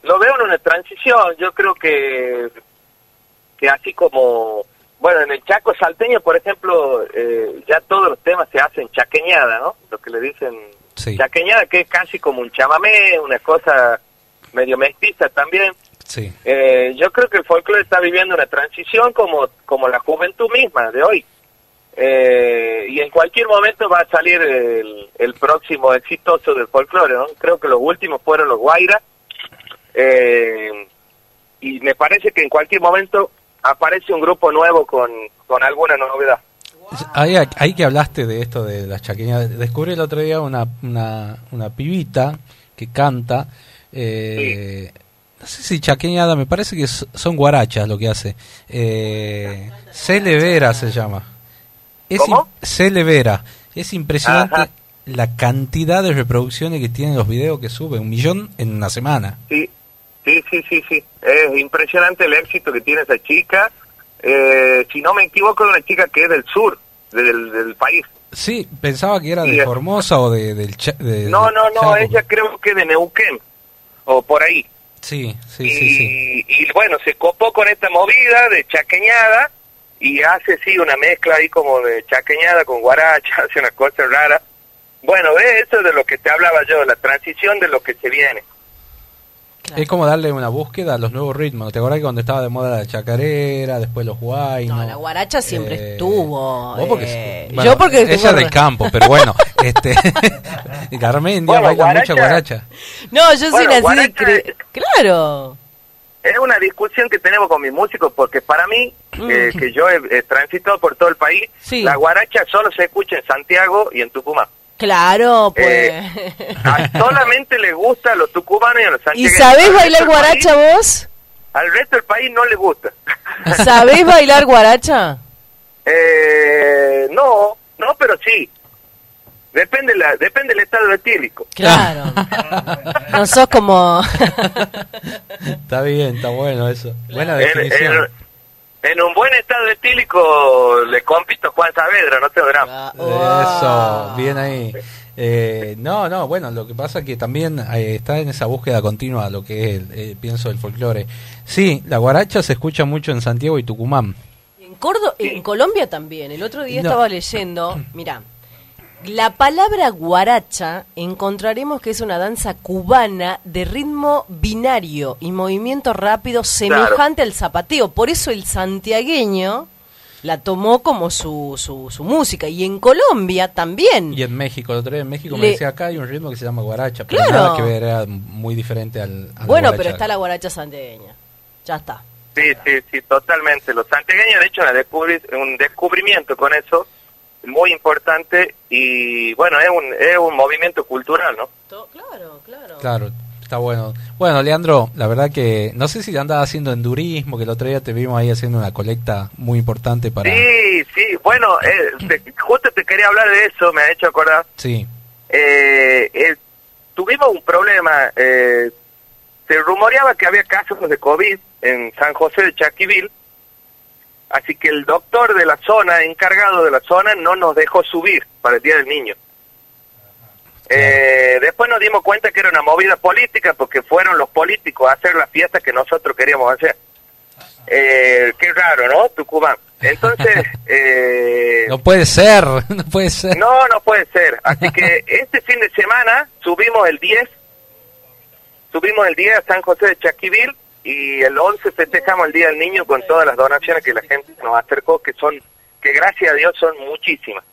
lo veo en una transición, yo creo que, que así como, bueno, en el Chaco salteño, por ejemplo, eh, ya todos los temas se hacen chaqueñada, ¿no? Lo que le dicen Sí. chaqueñada, que es casi como un chamamé, una cosa medio mestiza también. Sí. Eh, yo creo que el folclore está viviendo una transición como, como la juventud misma de hoy. Eh, y en cualquier momento va a salir el, el próximo exitoso del folclore, ¿no? Creo que los últimos fueron los Guaira. Eh, y me parece que en cualquier momento aparece un grupo nuevo con, con alguna novedad. Ahí, ahí que hablaste de esto de las chaqueñas, descubrí el otro día una, una, una pibita que canta, eh, no sé si chaqueñada, me parece que son guarachas lo que hace. Eh, Celevera se llama. Es ¿Cómo? im- Celevera. Es impresionante la cantidad de reproducciones que tienen los videos que sube, un millón en una semana. Sí, sí, sí, sí, sí. Es impresionante el éxito que tiene esa chica. Eh, si no me equivoco, es una chica que es del sur del, del país. Sí, pensaba que era de Formosa o de, del de- No, no, no, Chaco. ella creo que de Neuquén, o por ahí. Sí, sí, y, sí, sí. y bueno, se copó con esta movida de chaqueñada y hace sí una mezcla ahí como de chaqueñada con guaracha, <laughs> hace una cosa rara. Bueno, eso es de lo que te hablaba yo, la transición de lo que se viene. Es como darle una búsqueda a los nuevos ritmos. ¿Te acordás que cuando estaba de moda la chacarera, después los guaynos? No, la guaracha siempre Eh, estuvo. vos porque- eh, bueno, yo porque ella tengo- del campo, pero bueno, <laughs> este <laughs> Garmendia Bueno, baila guaracha- mucha guaracha. No, yo soy Bueno, nací guaracha cre- Claro. Es una discusión que tenemos con mis músicos porque para mí, eh, que yo he, he transitado por todo el país, Sí. la guaracha solo se escucha en Santiago y en Tucumán. Claro, pues. Eh, A- solamente le gusta a los tucumanos y a los ¿Y santiagueños. sabés bailar guaracha país- vos? Al resto del país no le gusta. ¿Sabés bailar guaracha? Eh, no, no, pero sí. Depende la, depende del estado etílico. Claro. No sos como. <laughs> Está bien, está bueno eso. Buena En, definición. En un buen estado etílico le compito Juan Saavedra, no tengo drama. Eso, bien ahí. Eh, no, no, bueno, lo que pasa es que también eh, está en esa búsqueda continua lo que es, el, eh, pienso, el folclore. Sí, la guaracha se escucha mucho en Santiago y Tucumán. En Córdoba, en Colombia también. El otro día No. estaba leyendo, mira, la palabra guaracha encontraremos que es una danza cubana de ritmo binario y movimiento rápido semejante al zapateo. Por eso el santiagueño la tomó como su, su, su música. Y en Colombia también. Y en México, el otro día en México me decía acá hay un ritmo que se llama guaracha, pero Claro. nada que ver, era muy diferente al. Bueno, guaracha. pero está la guaracha santiagueña. Ya está. Sí, sí, sí, totalmente. Los santiagueños, de hecho, un descubrimiento con eso muy importante y bueno, es un, es un movimiento cultural, ¿no? Claro, claro. Claro, está bueno. Bueno, Leandro, la verdad que no sé si andaba haciendo endurismo, que el otro día te vimos ahí haciendo una colecta muy importante para... Sí, sí, bueno, eh, te- justo te quería hablar de eso, me ha hecho acordar. Sí, Eh, eh, tuvimos un problema, eh, se rumoreaba que había casos de COVID en San José de Chaquivil Así que el doctor de la zona, encargado de la zona, no nos dejó subir para el Día del Niño. Eh, después nos dimos cuenta que era una movida política porque fueron los políticos a hacer la fiesta que nosotros queríamos hacer. Eh, qué raro, ¿no? Tucumán. Entonces, <laughs> eh, No puede ser, <laughs> no puede ser. no, no puede ser. Así que <laughs> este fin de semana subimos el 10, subimos el 10 a San José de Chaquivil y el 11 festejamos el Día del Niño con todas las donaciones que la gente nos acercó, que son, que gracias a Dios son muchísimas.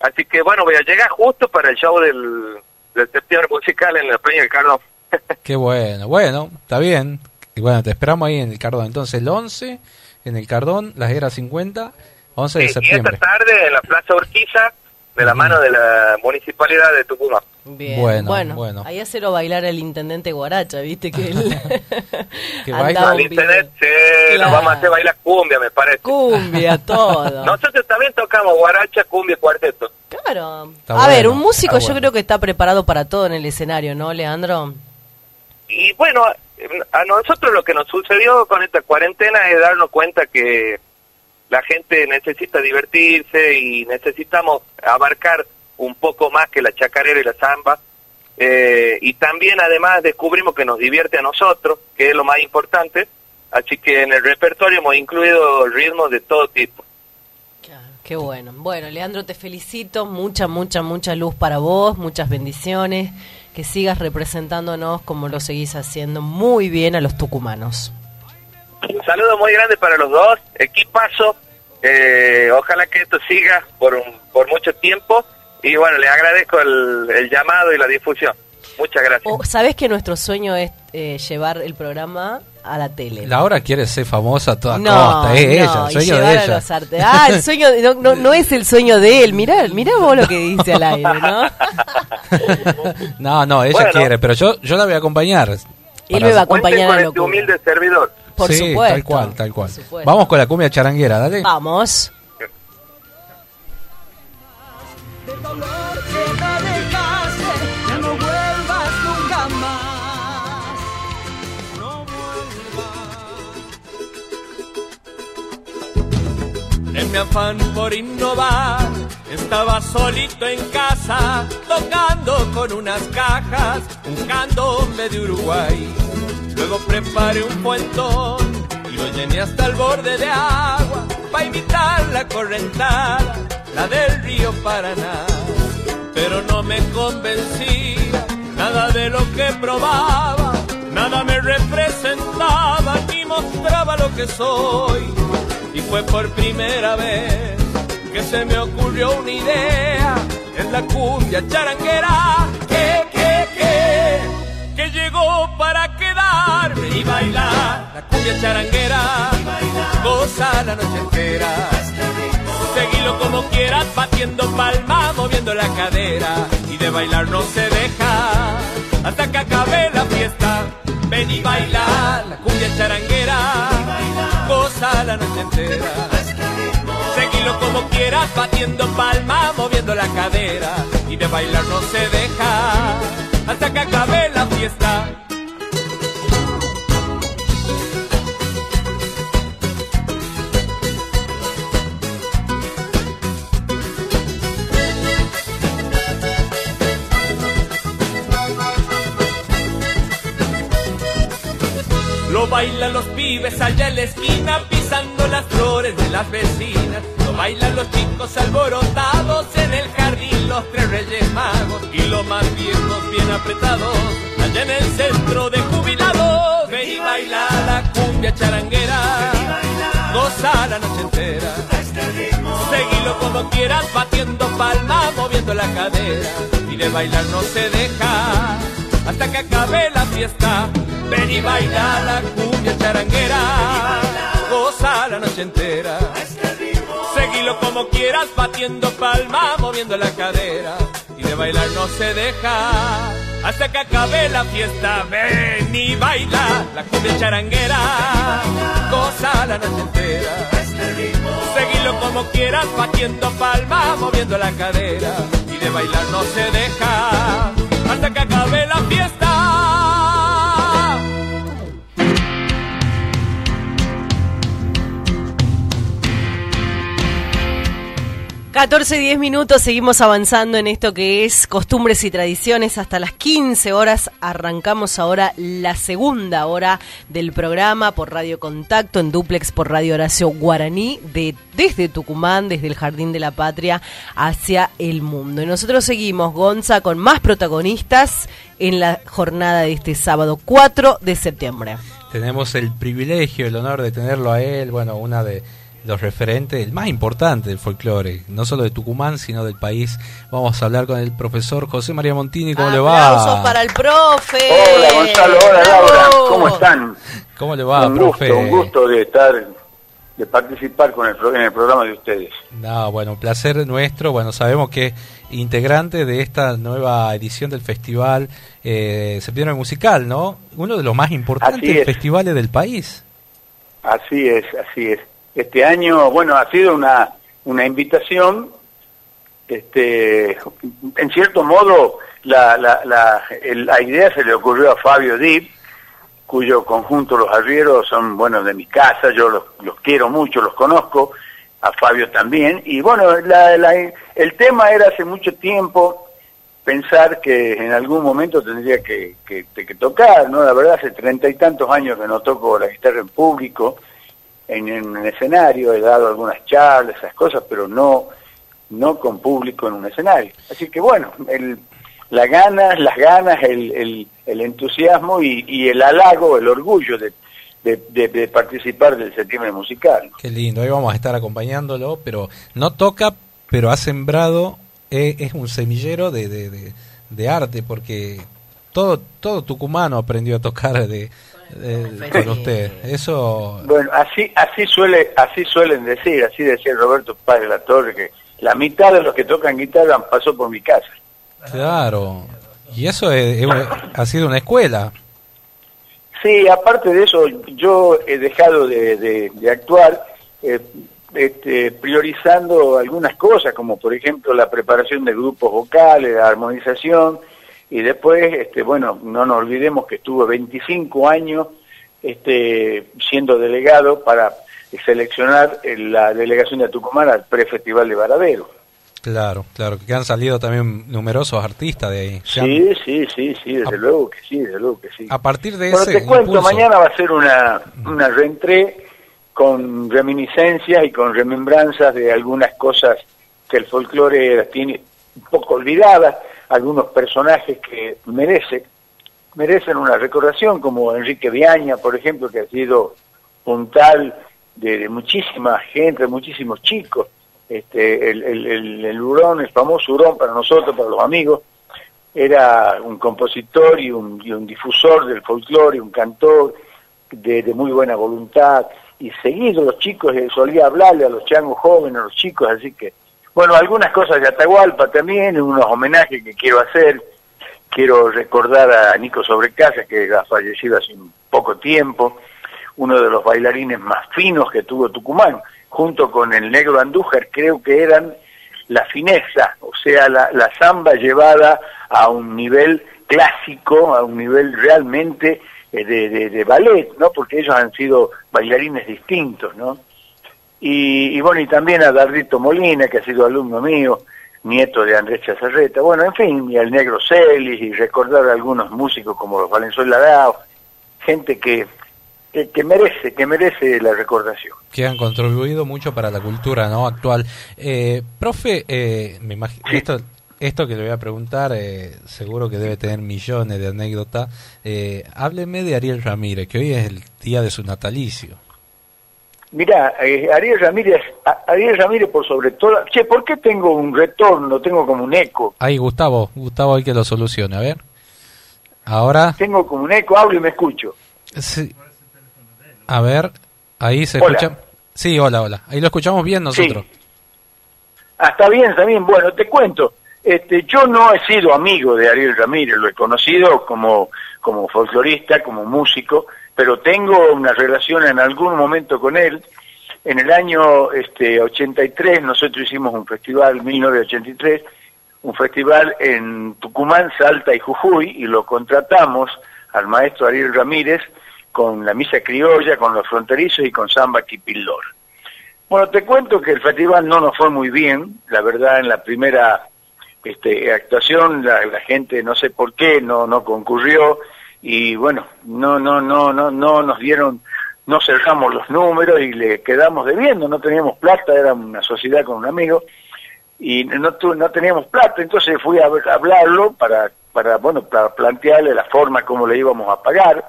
Así que bueno, voy a llegar justo para el show del, del septiembre musical en la Peña del Cardón. <laughs> Qué bueno, bueno, está bien. Y bueno, te esperamos ahí en el Cardón. Entonces, el 11 en el Cardón, las eras 50, 11 de Y esta septiembre. tarde en la Plaza Urquiza, de la mano de la Municipalidad de Tucumán. Bien. Bueno, Bueno, bueno. ahí hacerlo bailar el intendente Guaracha, viste que él <laughs> Que <laughs> baila. Al internet, sí, Claro. nos vamos a hacer bailar cumbia, me parece. Cumbia, <laughs> todo. Nosotros también tocamos guaracha, cumbia y cuarteto. Claro. Está a ver, un músico yo bueno. creo que está preparado para todo en el escenario, ¿no, Leandro? Y bueno, a nosotros lo que nos sucedió con esta cuarentena es darnos cuenta que la gente necesita divertirse y necesitamos abarcar un poco más que la chacarera y la samba. Eh, y también además descubrimos que nos divierte a nosotros, que es lo más importante. Así que en el repertorio hemos incluido ritmos de todo tipo. Qué bueno. Bueno, Leandro, te felicito. Mucha, mucha, mucha luz para vos. Muchas bendiciones. Que sigas representándonos como lo seguís haciendo muy bien a los tucumanos. Un saludo muy grande para los dos, equipazo. Eh, ojalá que esto siga por, un- por mucho tiempo. Y bueno, les agradezco el, el llamado y la difusión. Muchas gracias. O, ¿Sabés que nuestro sueño es eh, llevar el programa a la tele? Laura quiere ser famosa a toda No, costa, es no, ella, el sueño de ella. los arte- Ah, el sueño, de- no, no, no es el sueño de él. Mirá, mirá vos lo que dice al aire, ¿no? <laughs> No, no, ella Bueno. quiere, pero yo, yo la voy a acompañar. Él me va a acompañar con a este humilde servidor. Por sí, supuesto. tal cual, tal cual. Vamos con la cumbia charanguera, dale. Vamos. de dolor que me dejaste, ya no vuelvas nunca más. No En mi afán por innovar, estaba solito en casa, tocando con unas cajas, un candombe de Uruguay. Luego preparé un puentón y lo llené hasta el borde de agua, para imitar la correntada, la del río Paraná. Pero no me convencía nada de lo que probaba, nada me representaba ni mostraba lo que soy. Y fue por primera vez que se me ocurrió una idea. Es la cumbia charanguera que, que, que, que llegó para quedarme y bailar. La cumbia charanguera, goza la noche entera. Seguilo como quieras, batiendo palma, moviendo la cadera. Y de bailar no se deja hasta que acabe la fiesta. Ven y baila la cumbia charanguera, goza la noche entera. Seguilo como quieras, batiendo palma, moviendo la cadera. Y de bailar no se deja hasta que acabe la fiesta. Lo bailan los pibes allá en la esquina, pisando las flores de las vecinas. Lo bailan los chicos alborotados en el jardín, los tres reyes magos. Y los más viejos bien apretados, allá en el centro de jubilados. Ven y baila la cumbia charanguera, goza la noche entera. Seguilo como quieras, batiendo palmas, moviendo la cadera. Y de bailar no se deja hasta que acabe la fiesta. Ven y baila la cumbia charanguera, goza la noche entera. Seguilo como quieras, batiendo palma, moviendo la cadera. Y de bailar no se deja hasta que acabe la fiesta. Ven y baila la cumbia charanguera, goza la noche entera. Seguilo como quieras, batiendo palma, moviendo la cadera. Y de bailar no se deja hasta que acabe la fiesta. 14 y 10 minutos, seguimos avanzando en esto que es costumbres y tradiciones. Hasta las 15 horas arrancamos ahora la segunda hora del programa por Radio Contacto, en duplex por Radio Horacio Guaraní, de, desde Tucumán, desde el Jardín de la Patria hacia el mundo. Y nosotros seguimos, Gonza, con más protagonistas en la jornada de este sábado 4 de septiembre. Tenemos el privilegio, el honor de tenerlo a él, bueno, una de los referentes, el más importante del folclore, no solo de Tucumán, sino del país. Vamos a hablar con el profesor José María Montini. ¿Cómo le va? Aplausos para el profe. Hola Gonzalo, hola Laura. ¿cómo están? ¿Cómo le va, un profe? gusto, un gusto de estar, de participar con el, pro- en el programa de ustedes. No, bueno, un placer nuestro. Bueno, sabemos que es integrante de esta nueva edición del festival eh, Septiembre Musical, ¿no? Uno de los más importantes festivales del país. Así es, así es. Este año, bueno, ha sido una, una invitación, este, en cierto modo, la, la, la, la idea se le ocurrió a Fabio Dip, cuyo conjunto Los Arrieros son, bueno, de mi casa, yo los, los quiero mucho, los conozco, a Fabio también, y bueno, la- el tema era hace mucho tiempo pensar que en algún momento tendría que, que tocar, ¿no? La verdad, hace treinta y tantos años que no toco la guitarra en público, en, en un escenario, he dado algunas charlas, esas cosas, pero no, no con público en un escenario. Así que bueno, el, las ganas, las ganas, el, el, el entusiasmo y, y el halago, el orgullo de, de, participar del septiembre musical. Qué lindo, hoy vamos a estar acompañándolo, pero no toca, pero ha sembrado, eh, es un semillero de- de arte, porque todo todo tucumano aprendió a tocar de, de- con usted. Eso, Bueno, así así suele así suelen decir, así decía Roberto Padre La Torre, que la mitad de los que tocan guitarra pasó por mi casa. claro, y eso es- es- ha sido una escuela. Sí, aparte de eso, yo he dejado de, de- de actuar eh, este, priorizando algunas cosas, como por ejemplo la preparación de grupos vocales, la armonización, y después, este, bueno, no nos olvidemos que estuve 25 años este, siendo delegado para seleccionar la delegación de Tucumán al prefestival de Varadero. Claro, claro, que han salido también numerosos artistas de ahí. Han- Sí, sí, sí, sí, desde luego que sí, desde luego que sí. A partir de Bueno, ese te cuento, impulso- mañana va a ser una, una reentré con reminiscencias y con remembranzas de algunas cosas que el folclore tiene un poco olvidadas, algunos personajes que merecen, merecen una recordación, como Enrique Viaña, por ejemplo, que ha sido puntal de, de muchísima gente, de muchísimos chicos, este, el, el, el, el hurón, el famoso hurón para nosotros, para los amigos, era un compositor y un, y un difusor del folclore, un cantor de, de muy buena voluntad, y seguido los chicos, solía hablarle a los changos jóvenes, a los chicos, así que, bueno, algunas cosas de Atahualpa también, unos homenajes que quiero hacer, quiero recordar a Nico Sobrecasa, que ha fallecido hace poco tiempo, uno de los bailarines más finos que tuvo Tucumán, junto con el negro Andújar, creo que eran la fineza, o sea, la, la samba llevada a un nivel clásico, a un nivel realmente eh, de, de ballet, ¿no? Porque ellos han sido bailarines distintos, ¿no? Y, y bueno, y también a Dardito Molina, que ha sido alumno mío, nieto de Andrés Chazarreta, bueno, en fin, y al negro Celis, y recordar a algunos músicos como los Valenzuela Dao, gente que, que, que merece, que merece la recordación. que han contribuido mucho para la cultura no actual. Eh, profe, eh, me imagino esto esto que le voy a preguntar, eh, seguro que debe tener millones de anécdotas. Eh, hábleme de Ariel Ramírez, que hoy es el día de su natalicio. Mira, eh, Ariel Ramírez, a- Ariel Ramírez por sobre todo, che, ¿por qué tengo un retorno, tengo como un eco? Ahí, Gustavo, Gustavo, hay que lo solucione. A ver. Ahora, Tengo como un eco, hablo y me escucho. sí. a ver, ahí se Hola. escucha. Sí, hola, hola. Ahí lo escuchamos bien nosotros. Ah, está bien, está bien. Bueno, te cuento. Este, yo no he sido amigo de Ariel Ramírez, lo he conocido como, como folclorista, como músico, pero tengo una relación en algún momento con él. En el año este, 83 nosotros hicimos un festival, 1983, un festival en Tucumán, Salta y Jujuy, y lo contratamos al maestro Ariel Ramírez con la misa criolla, con los fronterizos y con samba Quipildor. Bueno, te cuento que el festival no nos fue muy bien, la verdad, en la primera este, actuación la, la gente no sé por qué no no concurrió y bueno, no no no no no nos dieron no cerramos los números y le quedamos debiendo, no teníamos plata, era una sociedad con un amigo y no no teníamos plata, entonces fui a, hablarlo para para bueno, para plantearle la forma como le íbamos a pagar.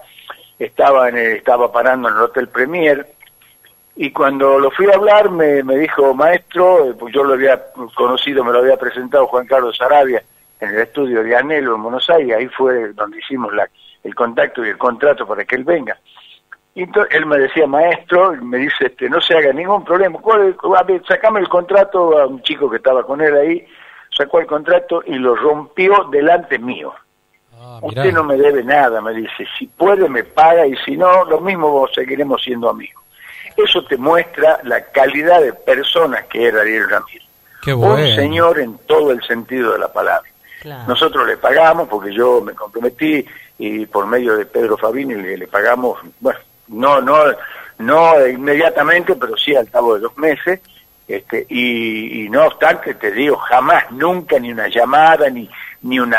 Estaba en el- estaba parando en el Hotel Premier y cuando lo fui a hablar me, me dijo, maestro, eh, pues yo lo había conocido, me lo había presentado Juan Carlos Sarabia en el estudio de Anelo en Buenos Aires, ahí fue donde hicimos la, el contacto y el contrato para que él venga. Y entonces él me decía, maestro, y me dice, este, no se haga ningún problema, ¿cuál- a ver, sacame el contrato a un chico que estaba con él ahí, sacó el contrato y lo rompió delante mío. Usted no me debe nada, me dice, si puede me paga y si no, lo mismo vos seguiremos siendo amigos. Eso te muestra la calidad de persona que era Ariel Ramírez. Qué Un bueno. señor en todo el sentido de la palabra. Nosotros le pagamos porque yo me comprometí y por medio de Pedro Fabini le, pagamos, bueno, no, no, no inmediatamente, pero sí al cabo de dos meses. Este, y, y no obstante, te digo, jamás, nunca, ni una llamada, ni, ni una,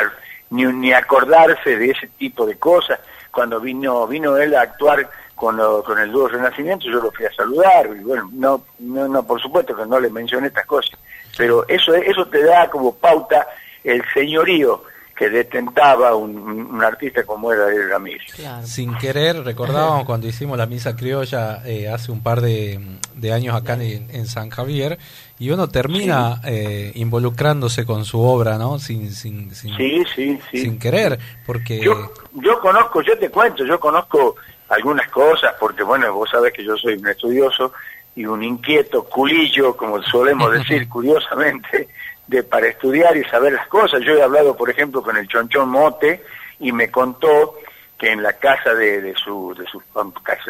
ni, ni acordarse de ese tipo de cosas. Cuando vino, vino él a actuar con, lo- con el dúo Renacimiento, yo lo fui a saludar, y bueno, no, no, no, por supuesto que no le mencioné estas cosas, pero eso, eso te da como pauta el señorío que detentaba un, un- artista como era Ariel Ramírez. Sin querer, recordábamos <laughs> cuando hicimos la misa criolla eh, hace un par de, de años acá en, en San Javier, y uno termina eh, involucrándose con su obra, ¿no? Sin, sin, sin, Sí, sí, sí. sin querer, porque... Yo, yo conozco, yo te cuento, yo conozco algunas cosas, porque bueno, vos sabés que yo soy un estudioso y un inquieto culillo, como solemos <laughs> decir curiosamente, de para estudiar y saber las cosas. Yo he hablado, por ejemplo, con el Chonchón Mote y me contó que en la casa de, de su, de su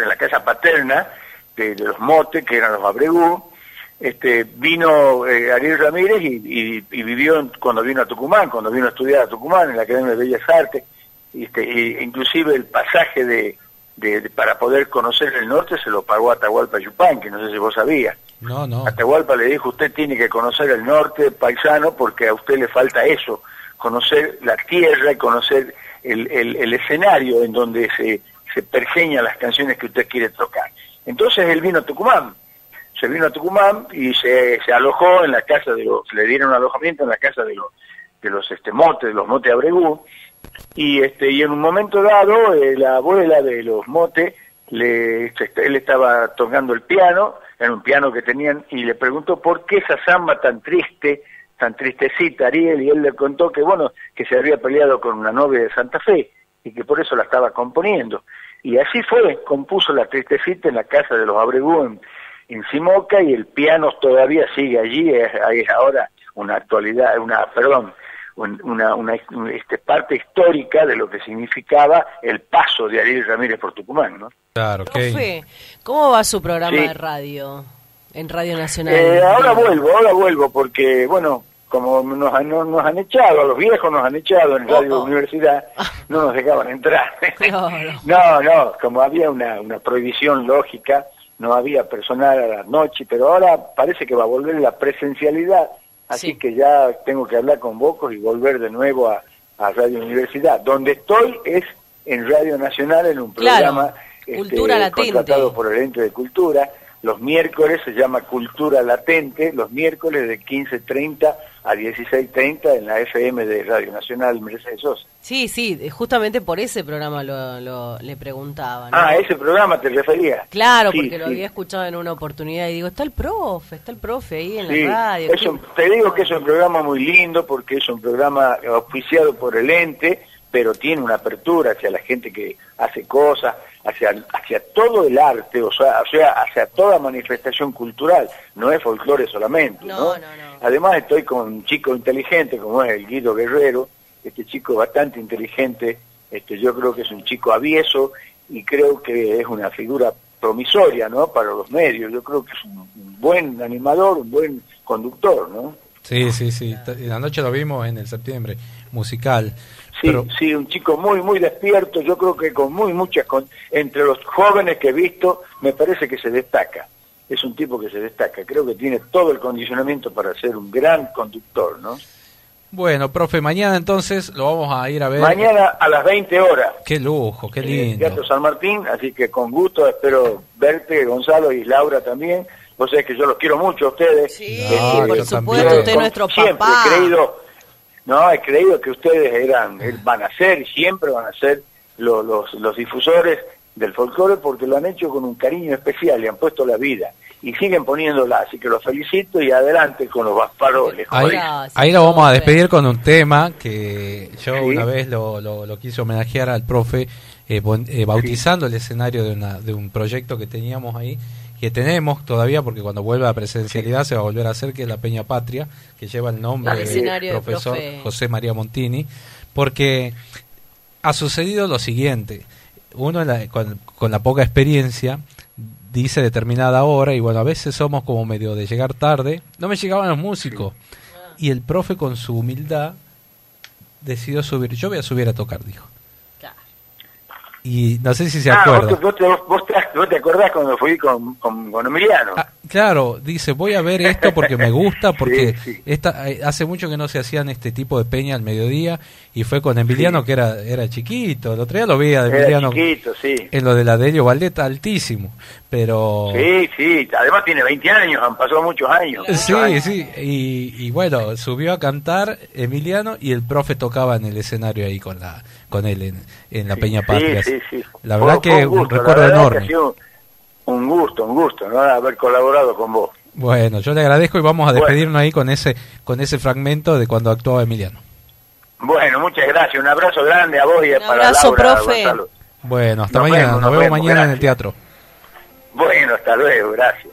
en la casa paterna de, de los Mote, que eran los Abregú, este, vino eh, Ariel Ramírez y, y- vivió cuando vino a Tucumán, cuando vino a estudiar a Tucumán en la Academia de Bellas Artes, este, e inclusive el pasaje de, de- para poder conocer el norte se lo pagó a Atahualpa Yupanqui, no sé si vos sabías. No, no. Atahualpa le dijo, usted tiene que conocer el norte paisano porque a usted le falta eso, conocer la tierra y conocer el, el- el escenario en donde se, se pergeñan las canciones que usted quiere tocar. Entonces él vino a Tucumán, se vino a Tucumán y se, se alojó en la casa de los, le dieron alojamiento en la casa de los, de los este, motes, de los motes Abregú, y este y en un momento dado eh, la abuela de los motes le este, él estaba tocando el piano era un piano que tenían y le preguntó por qué esa samba tan triste tan tristecita Ariel y él le contó que bueno que se había peleado con una novia de Santa Fe y que por eso la estaba componiendo. Y así fue compuso la tristecita en la casa de los Abregú en, en Simoca y el piano todavía sigue allí es, es ahora una actualidad una perdón una, una este, parte histórica de lo que significaba el paso de Ariel Ramírez por Tucumán, ¿no? Claro, Profe, ¿cómo va su programa Sí. de radio? En Radio Nacional. Eh, ahora vuelvo, ahora vuelvo, porque, bueno, como nos han, no- nos han echado, a los viejos nos han echado en Radio Universidad, <laughs> no nos dejaban entrar. <laughs> no, no, como había una, una prohibición lógica, no había personal a la noche, pero ahora parece que va a volver la presencialidad, así que ya tengo que hablar con Bocos y volver de nuevo a, a Radio Universidad. Donde estoy es en Radio Nacional, en un Claro, programa este, Cultura Latente. contratado por el ente de cultura. Los miércoles se llama Cultura Latente, los miércoles de 15.30 a 16.30 en la FM de Radio Nacional Mercedes Sosa. Sí, sí, justamente por ese programa lo, lo- le preguntaba. ¿no? Ah, ¿a ese programa te referías? Claro, Sí, porque lo sí. había escuchado en una oportunidad y digo, está el profe, está el profe ahí en Sí, la radio. es ¿qué- un- te digo que es un programa muy lindo porque es un programa auspiciado por el ente, pero tiene una apertura hacia la gente que hace cosas, hacia, hacia todo el arte, o sea, o sea, hacia toda manifestación cultural, no es folclore solamente, ¿no? Además estoy con un chico inteligente como es el Guido Guerrero, este chico bastante inteligente, este yo creo que es un chico avieso y creo que es una figura promisoria, ¿no? Para los medios, yo creo que es un, un buen animador, un buen conductor, ¿no? Sí, sí, sí. Y Anoche lo vimos en el septiembre, musical. Sí, Pero sí, un chico muy, muy despierto, yo creo que con muy muchas, con, entre los jóvenes que he visto, me parece que se destaca. es un tipo que se destaca. Creo que tiene todo el condicionamiento para ser un gran conductor, ¿no? Bueno, profe, mañana entonces lo vamos a ir a ver. Mañana a las 20 horas. Qué lujo, qué en lindo. Teatro San Martín, así que con gusto espero verte, Gonzalo y Laura también. Vos sabés que yo los quiero mucho a ustedes. Sí, por supuesto, usted es nuestro siempre papá. he creído, no, he creído que ustedes eran, eh, van a ser y siempre van a ser lo- los, los difusores del folclore porque lo han hecho con un cariño especial, le han puesto la vida y siguen poniéndola, así que los felicito y adelante con los vasparoles. Ahí, ahí lo vamos a despedir con un tema que yo Sí. una vez lo, lo, lo quise homenajear al profe eh, bon- eh, bautizando el escenario de, una, de un proyecto que teníamos ahí, que tenemos todavía, porque cuando vuelva a presencialidad se va a volver a hacer, que es la Peña Patria, que lleva el nombre El del profesor profe. José María Montini, porque ha sucedido lo siguiente, uno la- con, con la poca experiencia dice determinada hora y bueno, a veces somos como medio de llegar tarde, no me llegaban los músicos. Y el profe con su humildad decidió subir, yo voy a subir a tocar, dijo. Y no sé si se Ah, acuerda. vos, te- vos vos vos te acordás cuando fui con, con, con Emiliano. Ah, Claro, dice, voy a ver esto porque me gusta, <laughs> porque Esta, eh, hace mucho que no se hacían este tipo de peña al mediodía y fue con Emiliano que era era chiquito, el otro día lo vi a Emiliano chiquito, sí. en lo de la Delio Valdeta altísimo, pero Sí, sí, además tiene 20 años, han pasado muchos años. <laughs> muchos Sí, años. sí, y, y bueno, subió a cantar Emiliano y el profe tocaba en el escenario ahí con la con él en, en la Peña Patria. Sí, sí, sí. La verdad fue que un un gusto, la recuerdo enorme. ha sido un gusto, un gusto, ¿no? Haber colaborado con vos. Bueno, yo le agradezco y vamos a Bueno. despedirnos ahí con ese con ese fragmento de cuando actuaba Emiliano. Bueno, muchas gracias. Un abrazo grande a vos y para abrazo, Laura, profe. Gonzalo. Bueno, hasta Nos mañana, vemos, nos, nos vemos, vemos, mañana en el teatro. Bueno, hasta luego, gracias.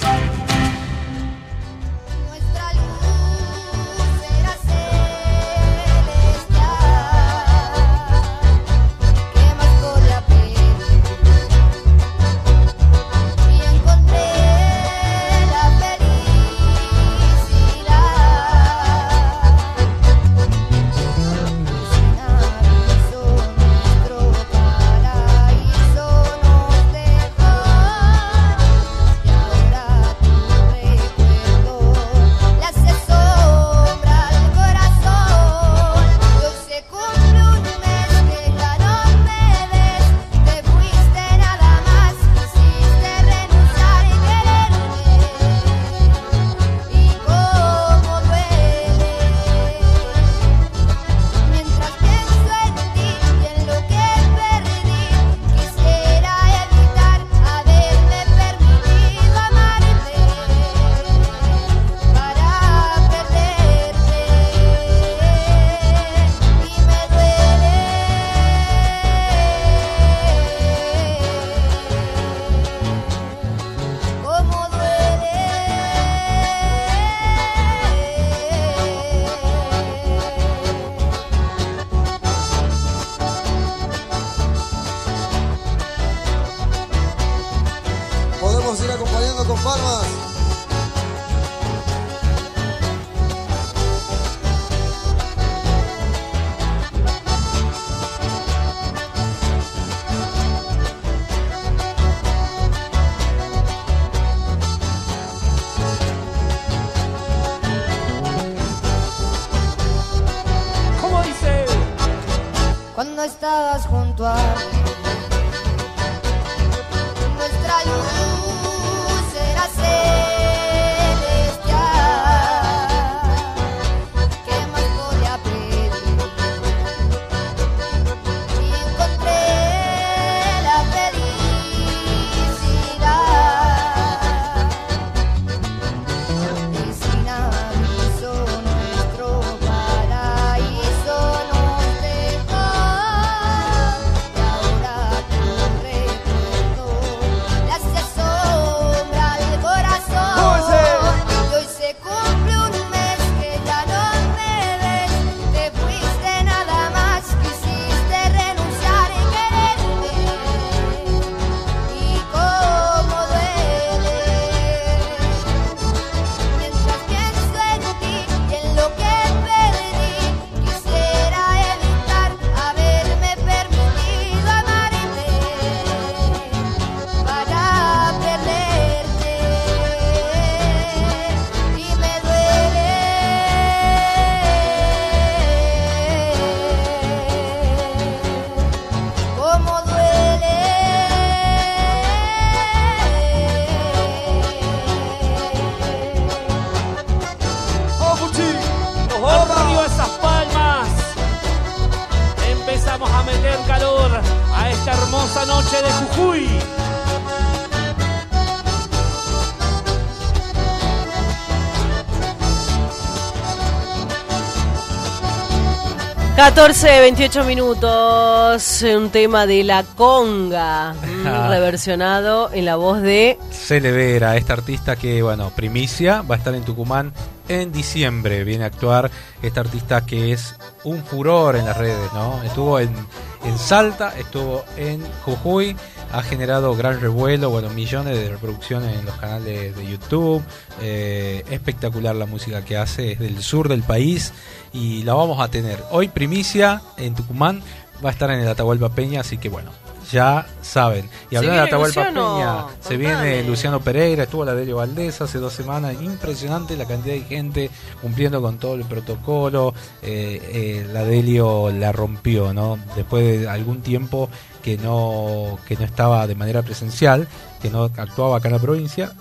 meter calor a esta hermosa noche de Jujuy. 14, 28 minutos, un tema de la conga, <laughs> reversionado en la voz de... Celevera, esta artista que, bueno, primicia, va a estar en Tucumán en diciembre. Viene a actuar esta artista que es un furor en las redes, ¿no? Estuvo en, Salta, estuvo en Jujuy, ha generado gran revuelo, bueno, millones de reproducciones en los canales de YouTube. Eh, espectacular la música que hace, es del sur del país y la vamos a tener. Hoy primicia en Tucumán, va a estar en el Atahualpa Peña, así que bueno. Ya saben. Y hablando de Atahualpa Luciano, Peña, se viene Luciano Pereira, estuvo la Delio Valdés hace dos semanas, impresionante la cantidad de gente cumpliendo con todo el protocolo, eh, eh, la Delio la rompió, ¿no? Después de algún tiempo que no, que no estaba de manera presencial, que no actuaba acá en la provincia,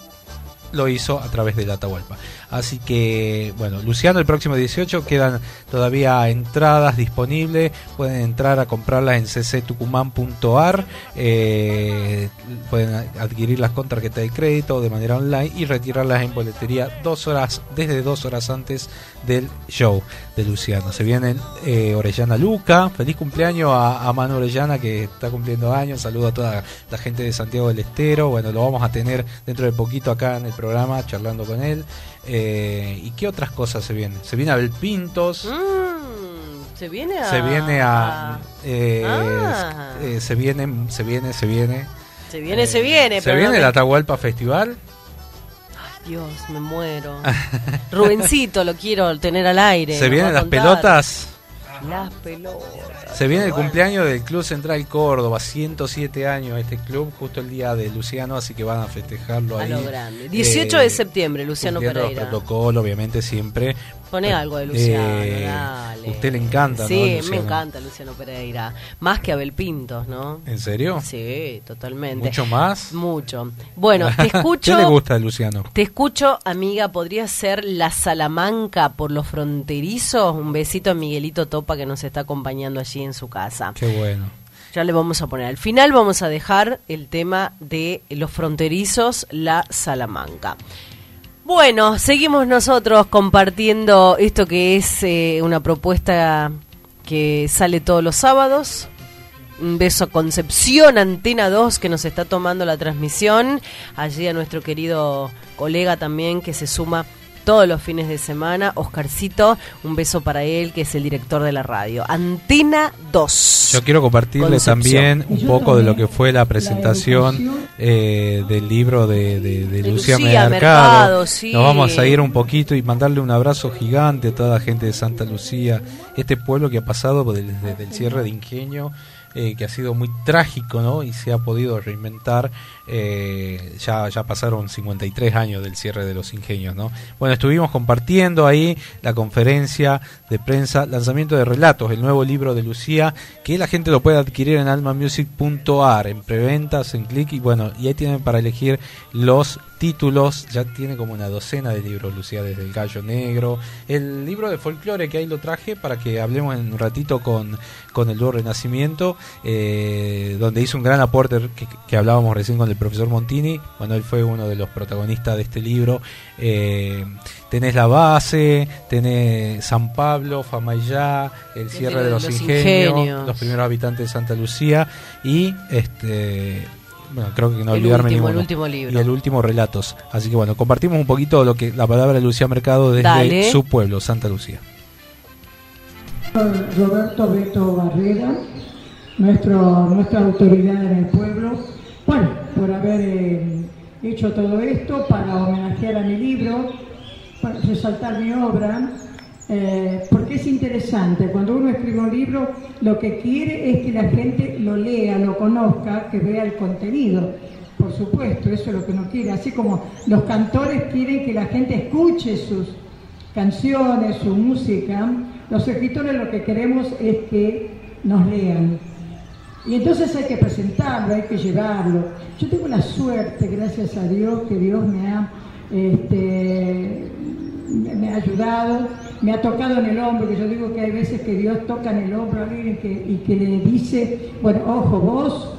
lo hizo a través del Atahualpa. Así que, bueno, Luciano, el próximo 18 quedan todavía entradas disponibles. Pueden entrar a comprarlas en cctucumán.ar. Eh, pueden adquirirlas con tarjeta de crédito de manera online y retirarlas en boletería dos horas, desde dos horas antes del show de Luciano. Se vienen eh, Orellana Luca. Feliz cumpleaños a, a Manu Orellana que está cumpliendo años. Saludo a toda la gente de Santiago del Estero. Bueno, lo vamos a tener dentro de poquito acá en el programa charlando con él. Eh, ¿Y qué otras cosas se vienen? Se viene Abel Pintos. Mm, se viene a... Se viene a. eh, Ah. eh, se viene, se viene, se viene. Se viene, se viene. Se pero viene no el Atahualpa Festival. Dios, me muero. <laughs> Rubencito, lo quiero tener al aire. Se vienen las contar. pelotas. Las pelotas. Se viene el cumpleaños del Club Central Córdoba, 107 años este club, justo el día de Luciano, así que van a festejarlo A ahí. lo grande. 18 de septiembre, Luciano Pereira. Los protocolos, obviamente, siempre. Poné algo de Luciano, Eh, dale. Usted le encanta, Sí, ¿no? me encanta Luciano Pereira. Más que Abel Pintos, ¿no? ¿En serio? Sí, totalmente. ¿Mucho más? Mucho. Bueno, te <laughs> escucho. ¿Qué le gusta de Luciano? Te escucho, amiga, ¿podría ser la Salamanca por los fronterizos? Un besito a Miguelito Topa que nos está acompañando allí en su casa. Qué bueno. Ya le vamos a poner. Al final vamos a dejar el tema de los fronterizos, la Salamanca. Bueno, seguimos nosotros compartiendo esto que es eh, una propuesta que sale todos los sábados. Un beso a Concepción, Antena 2, que nos está tomando la transmisión. Allí a nuestro querido colega también que se suma todos los fines de semana. Oscarcito, un beso para él, que es el director de la radio. Antena 2. Yo quiero compartirle Concepción. también un poco de lo que fue la presentación eh, del libro de, de- de De Lucía, Lucía Mercado. Mercado, sí. Nos vamos a ir un poquito y mandarle un abrazo gigante a toda la gente de Santa Lucía, este pueblo que ha pasado desde, desde el cierre de Ingenio. Eh, que ha sido muy trágico, ¿no? Y se ha podido reinventar. eh, ya, ya pasaron 53 años del cierre de los ingenios, ¿no? Bueno, estuvimos compartiendo ahí la conferencia de prensa, lanzamiento de relatos, el nuevo libro de Lucía, que la gente lo puede adquirir en almamusic.ar, en preventas, en clic, y bueno, y ahí tienen para elegir los títulos, ya tiene como una docena de libros, Lucía, desde El Gallo Negro, el libro de folclore que ahí lo traje para que hablemos en un ratito con, con el dúo Renacimiento, eh, donde hizo un gran aporte que, que hablábamos recién con el profesor Montini, bueno, él fue uno de los protagonistas de este libro, eh, tenés la base, tenés San Pablo, Famayá, el cierre de los, ingenios, ingenios. los primeros habitantes de Santa Lucía y este bueno, creo que no El olvidarme último, el ninguno. último libro. Y el último relatos. Así que bueno, compartimos un poquito lo que la palabra de Lucía Mercado desde Dale. su pueblo, Santa Lucía. Roberto Beto Barrera, nuestro, nuestra autoridad en el pueblo, bueno, por haber eh, hecho todo esto para homenajear a mi libro, para resaltar mi obra, eh, porque es interesante, cuando uno escribe un libro, lo que quiere es que la gente lo lea, lo conozca, que vea el contenido. Por supuesto, eso es lo que uno quiere, así como los cantores quieren que la gente escuche sus canciones, su música, los escritores lo que queremos es que nos lean. Y entonces hay que presentarlo, hay que llevarlo. Yo tengo la suerte, gracias a Dios, que Dios me ha, este, me ha ayudado, me ha tocado en el hombro, que yo digo que hay veces que Dios toca en el hombro a alguien que, y que le dice, bueno, ojo, vos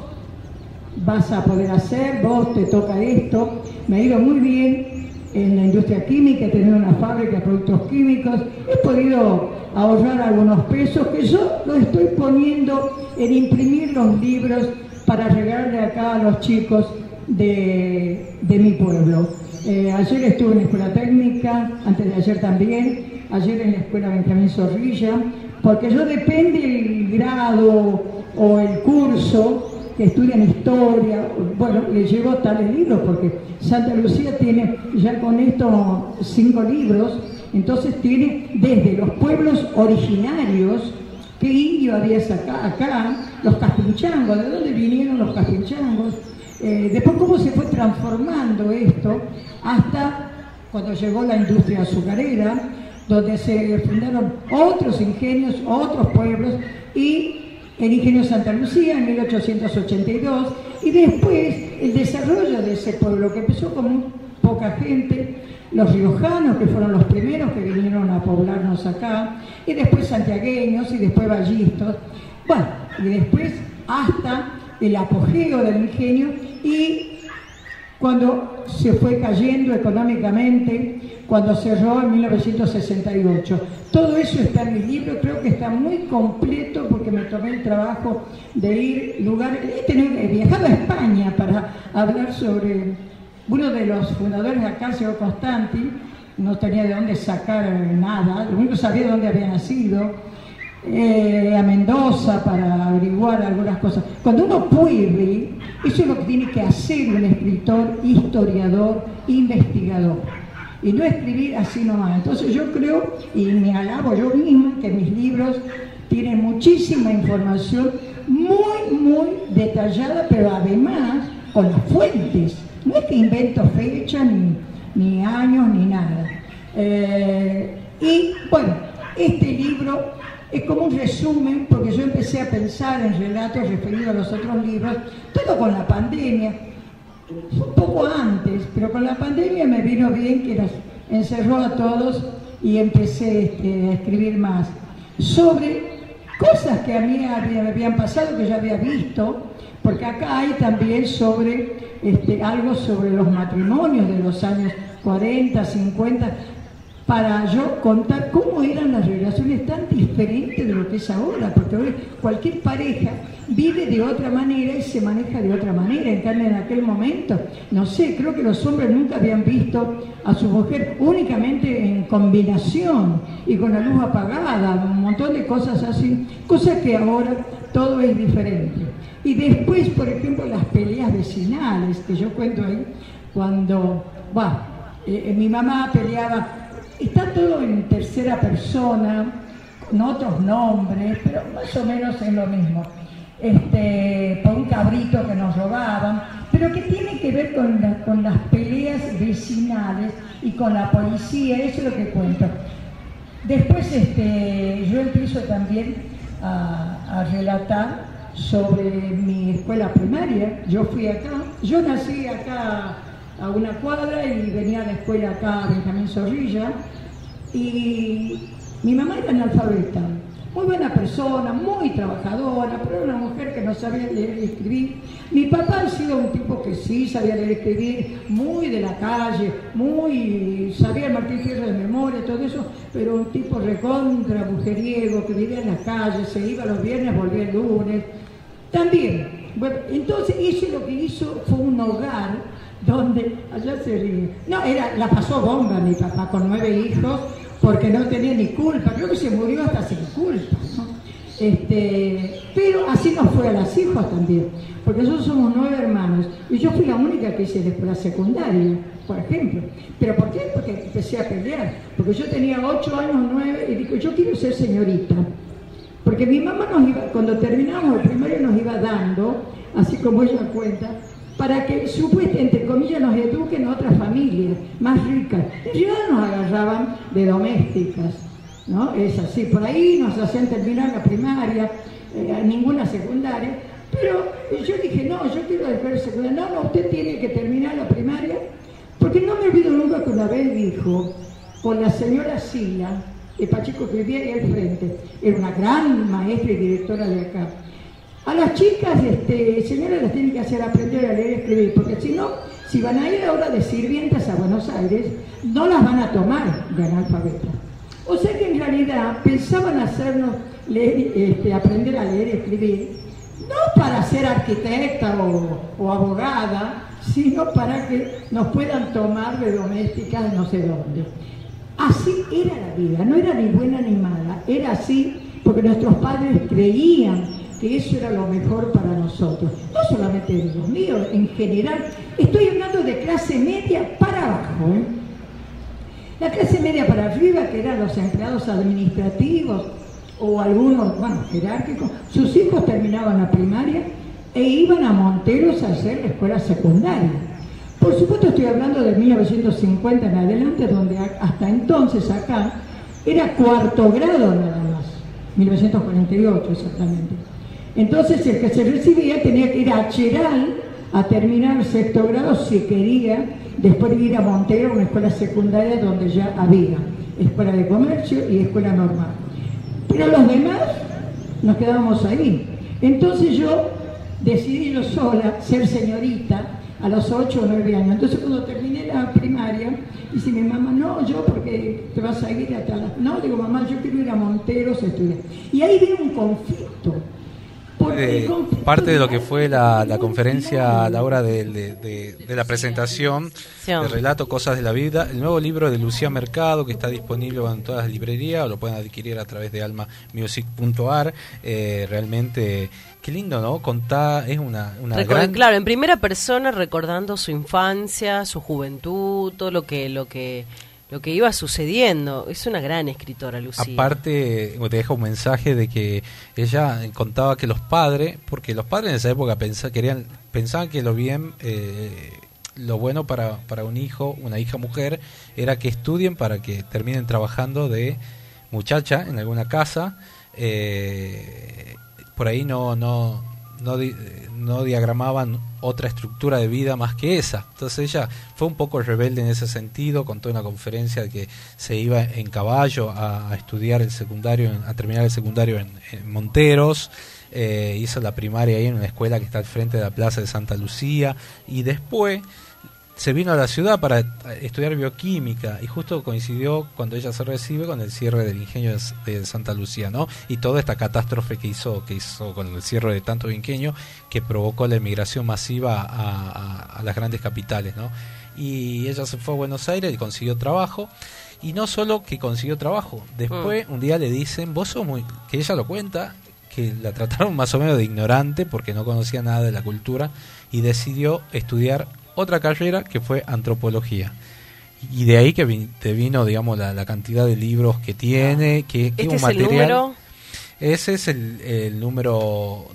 vas a poder hacer, vos te toca esto. Me ha ido muy bien en la industria química, he tenido una fábrica de productos químicos, he podido ahorrar algunos pesos que yo lo estoy poniendo en imprimir los libros para regalarle acá a los chicos de, de mi pueblo. Eh, ayer estuve en la escuela técnica, antes de ayer también, ayer en la escuela Benjamín Zorrilla, porque yo depende del grado o el curso que estudian historia, bueno, le llevo tales libros, porque Santa Lucía tiene ya con esto cinco libros, entonces tiene desde los pueblos originarios, qué indio había acá, acá, los caspinchangos, ¿de dónde vinieron los caspinchangos? Eh, después cómo se fue transformando esto hasta cuando llegó la industria azucarera, donde se fundaron otros ingenios, otros pueblos y el ingenio Santa Lucía en 1882 y después el desarrollo de ese pueblo que empezó con muy poca gente, los riojanos que fueron los primeros que vinieron a poblarnos acá y después santiagueños y después vallistos, bueno, y después hasta el apogeo del ingenio y cuando se fue cayendo económicamente, cuando cerró en 1968. Todo eso está en mi libro, creo que está muy completo porque me tomé el trabajo de ir tenido- he viajado a España para hablar sobre uno de los fundadores de señor Constanti, no tenía de dónde sacar nada, lo único sabía de dónde había nacido, eh, a Mendoza para averiguar algunas cosas. Cuando uno puede, eso es lo que tiene que hacer un escritor, historiador, investigador. Y no escribir así nomás. Entonces yo creo, y me alabo yo misma, que mis libros tienen muchísima información muy, muy detallada, pero además con las fuentes. No es que invento fecha, ni, ni años, ni nada. Eh, y bueno, este libro es como un resumen, porque yo empecé a pensar en relatos referidos a los otros libros, todo con la pandemia, un poco antes, pero con la pandemia me vino bien que nos encerró a todos y empecé este, a escribir más sobre cosas que a mí me habían pasado, que yo había visto, porque acá hay también este, algo sobre los matrimonios de los años 40, 50, para yo contar cómo eran las relaciones tan diferentes de lo que es ahora, porque hoy cualquier pareja vive de otra manera y se maneja de otra manera. En cambio, en aquel momento, no sé, creo que los hombres nunca habían visto a su mujer únicamente en combinación y con la luz apagada, un montón de cosas así, cosas que ahora todo es diferente. Y después, por ejemplo, las peleas vecinales que yo cuento ahí, cuando, va, eh, mi mamá peleaba, está todo en tercera persona, con otros nombres, pero más o menos es lo mismo. Este, por un cabrito que nos robaban, pero que tiene que ver con, la- con las peleas vecinales y con la policía, eso es lo que cuento. Después este, yo empiezo también a, a relatar sobre mi escuela primaria. Yo fui acá, yo nací acá a una cuadra y venía a la escuela acá a Benjamín Zorrilla y mi mamá era analfabeta, muy buena persona, muy trabajadora, pero era una mujer que no sabía leer y escribir. Mi papá ha sido un tipo que sí sabía leer y escribir, muy de la calle, muy sabía el Martín de memoria, todo eso, pero un tipo recontra, mujeriego, que vivía en la calle, se iba los viernes, volvía el lunes. También, bueno, entonces eso lo que hizo fue un hogar donde, allá se ríe, no, era, la pasó bomba mi papá con nueve hijos, porque no tenía ni culpa, creo que se murió hasta sin culpa, ¿no? Este, pero así nos fue a las hijas también, porque nosotros somos nueve hermanos y yo fui la única que hice la escuela secundaria, por ejemplo. ¿Pero por qué? Porque empecé a pelear, porque yo tenía ocho años, nueve, y digo, yo quiero ser señorita. Porque mi mamá nos iba, cuando terminamos el primario nos iba dando, así como ella cuenta, para que supuestamente, entre comillas, nos eduquen otras familias más ricas. Ya nos agarraban de domésticas, ¿no? Es así, por ahí nos hacían terminar la primaria, eh, ninguna secundaria, pero yo dije, no, yo quiero dejar secundaria. No, no, usted tiene que terminar la primaria, porque no me olvido nunca que una vez dijo, con la señora Sila, el Pacheco que vivía ahí al frente, era una gran maestra y directora de acá. A las chicas, este, señoras, las tienen que hacer aprender a leer y escribir, porque si no, si van a ir ahora de sirvientas a Buenos Aires, no las van a tomar de analfabetas. O sea que en realidad pensaban hacernos leer, este, aprender a leer y escribir, no para ser arquitecta o, abogada, sino para que nos puedan tomar de domésticas no sé dónde. Así era la vida, no era ni buena ni mala, era así porque nuestros padres creían que eso era lo mejor para nosotros. No solamente Dios mío, en general, estoy hablando de clase media para abajo. ¿eh? La clase media para arriba, que eran los empleados administrativos o algunos, bueno, jerárquicos, sus hijos terminaban la primaria e iban a Monteros a hacer la escuela secundaria. Por supuesto estoy hablando de 1950 en adelante, donde hasta entonces acá era cuarto grado nada más, 1948 exactamente. Entonces el que se recibía tenía que ir a Cheral a terminar sexto grado si quería, después de ir a Montero, una escuela secundaria donde ya había escuela de comercio y escuela normal. Pero los demás nos quedábamos ahí. Entonces yo decidí yo sola ser señorita a los 8 o 9 años. Entonces cuando terminé la primaria, dice mi mamá, no, yo porque te vas a ir a la... No, digo, mamá, yo quiero ir a Monteros a estudiar. Y ahí viene un conflicto. Eh, parte de lo que fue la, la conferencia a la hora de, de- de- de la presentación relato Cosas de la Vida, el nuevo libro de Lucía Mercado que está disponible en todas las librerías o lo pueden adquirir a través de almamusic.ar. Eh, realmente, qué lindo, ¿no? Contar, es una, una gran... Claro, en primera persona recordando su infancia, su juventud, todo lo que lo que lo que iba sucediendo. Es una gran escritora, Lucía. Aparte, te deja un mensaje de que ella contaba que los padres, porque los padres en esa época pensa- querían, pensaban que lo bien, eh, lo bueno para, para un hijo, una hija mujer, era que estudien para que terminen trabajando de muchacha en alguna casa. eh, por ahí no, no, no, di- no diagramaban otra estructura de vida más que esa. Entonces ella fue un poco rebelde en ese sentido, contó en una conferencia de que se iba en caballo a, estudiar el secundario, a terminar el secundario en, en Monteros, eh, hizo la primaria ahí en una escuela que está al frente de la Plaza de Santa Lucía y después se vino a la ciudad para estudiar bioquímica y justo coincidió cuando ella se recibe con el cierre del ingenio de, Santa Lucía, ¿no? Y toda esta catástrofe que hizo, que hizo con el cierre de tantos inquenios que provocó la emigración masiva a, a- a las grandes capitales, ¿no? Y ella se fue a Buenos Aires y consiguió trabajo. Y no solo que consiguió trabajo, después un día le dicen, vos sos muy, que ella lo cuenta, que la trataron más o menos de ignorante porque no conocía nada de la cultura y decidió estudiar otra carrera que fue antropología. Y de ahí que te vino, digamos, la, la cantidad de libros que tiene, que, que ¿Este un es el material. número? Ese es el, el número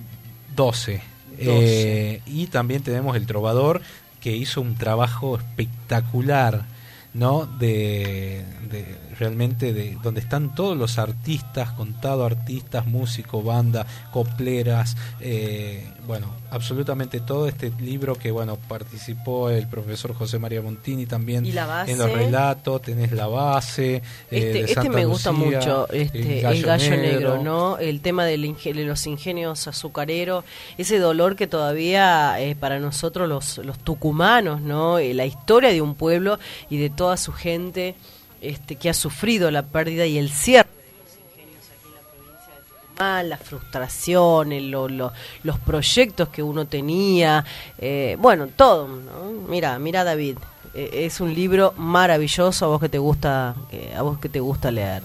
12. 12. Eh, y también tenemos el Trovador, que hizo un trabajo espectacular, ¿no? De, de- realmente de donde están todos los artistas, contado artistas, músicos, banda, copleras, eh, bueno, absolutamente todo este libro que, bueno, participó el profesor José María Montini también en los relatos, tenés la base. eh, Este, de este Santa me gusta Lucía, mucho, este, el gallo, negro, negro. ¿no? El tema del inge- de los ingenios azucareros, ese dolor que todavía eh, para nosotros los, los tucumanos, ¿no? Eh, la historia de un pueblo y de toda su gente este, que ha sufrido la pérdida y el cierre de los ingenios aquí en la provincia de Tucumán, la frustración, el- lo- lo- los proyectos que uno tenía, eh, bueno, todo, ¿no? Mira, mira David, eh, es un libro maravilloso a vos que te gusta, que- a vos que te gusta leer.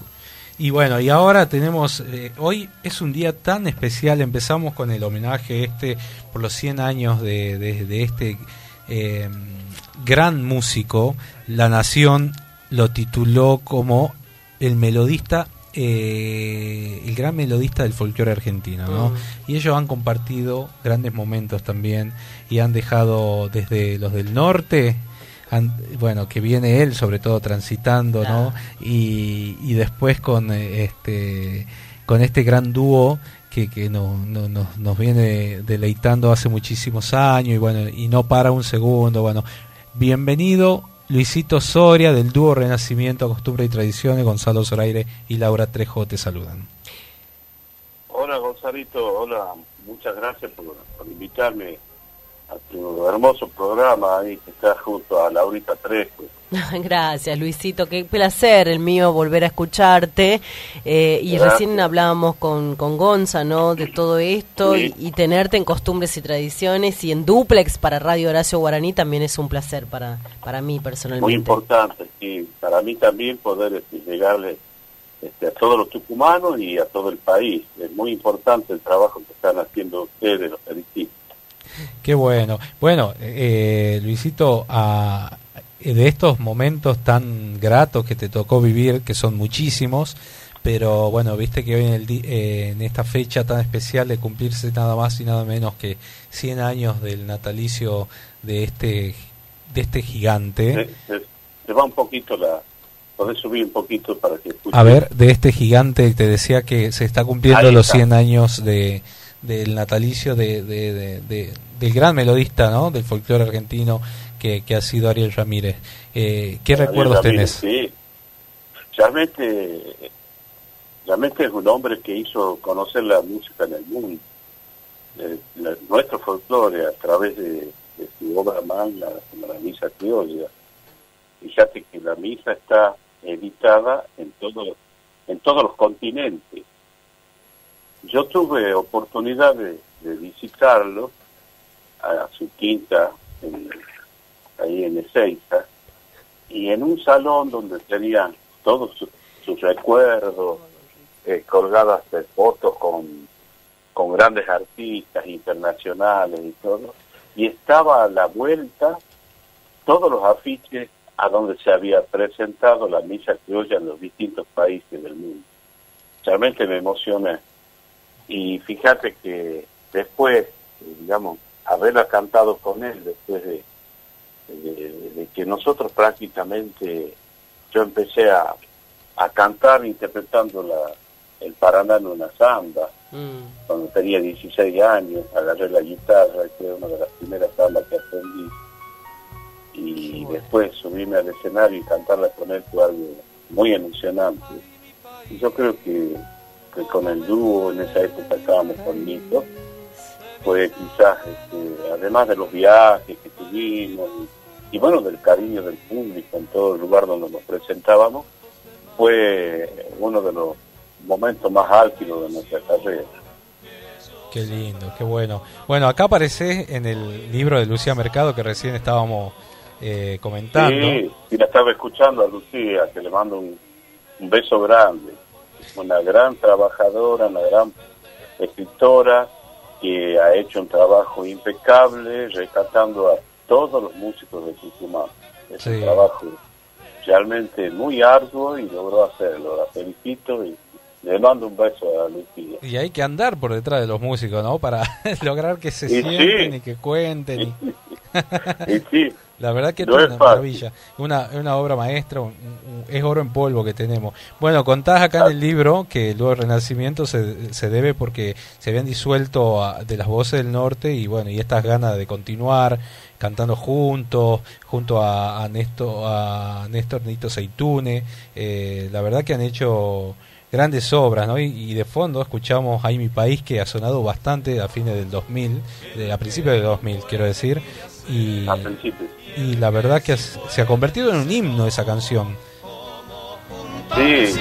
Y bueno, y ahora tenemos, eh, hoy es un día tan especial, empezamos con el homenaje este por los 100 años de, de- este eh, gran músico, La Nación lo tituló como el melodista, eh, el gran melodista del folclore argentino, ¿no? Mm. Y ellos han compartido grandes momentos también y han dejado desde los del norte, bueno, que viene él sobre todo transitando, ¿no? Y, y después con eh, este con este gran dúo que, que no, no- nos- nos viene deleitando hace muchísimos años y bueno, y no para un segundo, bueno, bienvenido Luisito Soria del dúo Renacimiento, Costumbre y Tradiciones, Gonzalo Zoraire y Laura Trejo te saludan. Hola Gonzalito, hola, muchas gracias por, invitarme a tu hermoso programa ahí que está junto a Laurita Trejo. <laughs> Gracias, Luisito. Qué placer el mío volver a escucharte. Eh, y Gracias. recién hablábamos con, con Gonza, ¿no? De todo esto Sí. y, y tenerte en costumbres y tradiciones y en duplex para Radio Horacio Guaraní también es un placer para, para mí Muy personalmente. importante, sí, para mí también poder este, llegarle este, a todos los tucumanos y a todo el país. Es muy importante el trabajo que están haciendo ustedes, los felicito. Qué bueno. Bueno, eh, Luisito, a- de estos momentos tan gratos que te tocó vivir, que son muchísimos, pero bueno, viste que hoy en, el eh, en esta fecha tan especial de cumplirse nada más y nada menos que 100 años del natalicio de este de este gigante. Se, se- se va un poquito la... Podés subir un poquito para que escuchen. A ver, de este gigante, te decía que se está cumpliendo los está. 100 años de del natalicio de, de- de- de- del gran melodista ¿no? del folclore argentino que, que ha sido Ariel Ramírez. Eh, ¿Qué Ariel recuerdos Ramírez, tenés? Sí, realmente, realmente es un hombre que hizo conocer la música en el mundo. Eh, la- nuestro folclore a través de, de su obra magna, como la misa criolla. Fíjate que la misa está editada en todo, en todos los continentes. Yo tuve oportunidad de, de visitarlo a su quinta en, ahí en Ezeiza y en un salón donde tenían todos sus, recuerdos, eh, colgadas de fotos con, con grandes artistas internacionales y todo, y estaba a la vuelta todos los afiches a donde se había presentado la misa criolla en los distintos países del mundo. Realmente me emocioné. Y fíjate que después, eh, digamos, haberla cantado con él, después de, de- de que nosotros prácticamente, yo empecé a, a cantar interpretando la, el Paraná en una samba, cuando tenía 16 años, agarré la guitarra, que fue una de las primeras zambas que aprendí, y después subirme al escenario y cantarla con él fue algo muy emocionante. Y yo creo que, que con el dúo en esa época estábamos con Nico, fue quizás, este, además de los viajes que tuvimos y bueno, del cariño del público en todo el lugar donde nos presentábamos, fue uno de los momentos más álgidos de nuestra carrera. Qué lindo, qué bueno. Bueno, acá aparece en el libro de Lucía Mercado que recién estábamos eh, comentando. Sí, y la estaba escuchando a Lucía, que le mando un, un beso grande. Una gran trabajadora, una gran escritora, que ha hecho un trabajo impecable, rescatando a todos los músicos de Tucumán. Es un Sí. trabajo realmente muy arduo y logró hacerlo. La felicito y le mando un beso a Lucía. Y hay que andar por detrás de los músicos, ¿no? Para <laughs> lograr que se Y sí. sienten y que cuenten. y- <laughs> Y sí, La verdad que No es una fácil. maravilla. Una, una obra maestra, un- un- es oro en polvo que tenemos. Bueno, contás acá en el libro que luego el Renacimiento se, se debe porque se habían disuelto a- de las voces del norte y bueno, y estas ganas de continuar cantando juntos, junto a, a Néstor, a Néstor Nito Seitune. Eh, la verdad que han hecho grandes obras, ¿no? Y, y de fondo escuchamos ahí mi país que ha sonado bastante a fines del 2000, de, a principios del 2000, quiero decir. Y, la verdad que se ha convertido en un himno esa canción. Sí,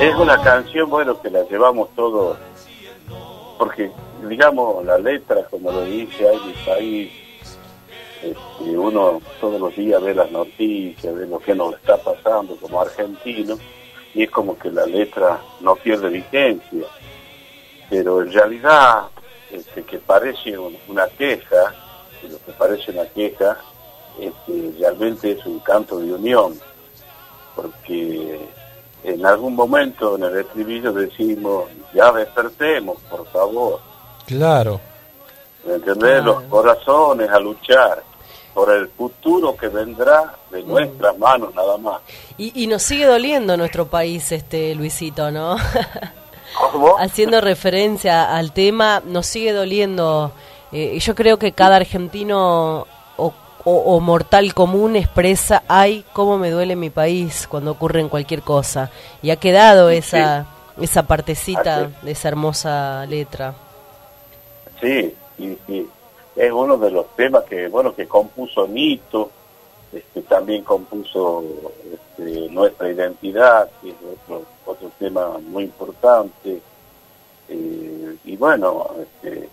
es una canción, bueno, que la llevamos todos, porque, digamos, la letra, como lo dice, mi país, este, uno todos los días ve las noticias, ve lo que nos está pasando como argentino, y es como que la letra no pierde vigencia, pero en realidad, este, que parece un- una queja, lo que parece una queja, este, realmente es un canto de unión, porque en algún momento en el estribillo decimos, ya despertemos, por favor, Claro, ¿me entendés? Los corazones a luchar por el futuro que vendrá de nuestras manos nada más. Y, y nos sigue doliendo nuestro país, este Luisito, ¿no? <laughs> Haciendo referencia al tema, nos sigue doliendo. Eh, yo creo que cada argentino o, o- o mortal común expresa, ay, cómo me duele mi país cuando ocurre en cualquier cosa. Y ha quedado esa, esa partecita Así de esa hermosa letra. Sí, sí, sí. Es uno de los temas que, bueno, que compuso Nito, este, también compuso este, Nuestra Identidad, que es otro, otro tema muy importante. Eh, y bueno, este,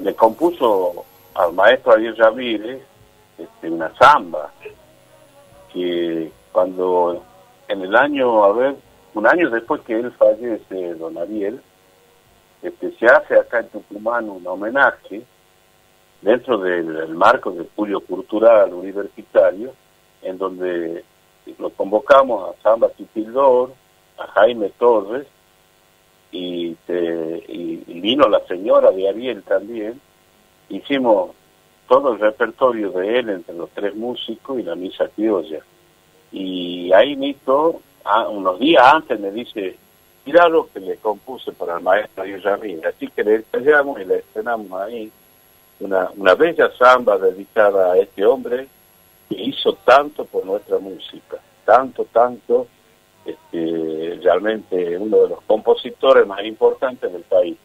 le compuso al maestro Ariel Ramírez este, una samba, que cuando en el año, a ver, un año después que él fallece, don Ariel, este, se hace acá en Tucumán un homenaje dentro del, marco del Julio Cultural Universitario, en donde lo convocamos a Samba Tupildor, a Jaime Torres, y, te- y- y vino la señora de Ariel también. Hicimos todo el repertorio de él entre los tres músicos y la misa criolla. Y ahí Nito, unos días antes, me dice, mira lo que le compuse para el maestro Ramírez. Así que le ensayamos y le estrenamos ahí una, una bella samba dedicada a este hombre que hizo tanto por nuestra música, tanto, tanto, este, realmente uno de los compositores más importantes del país.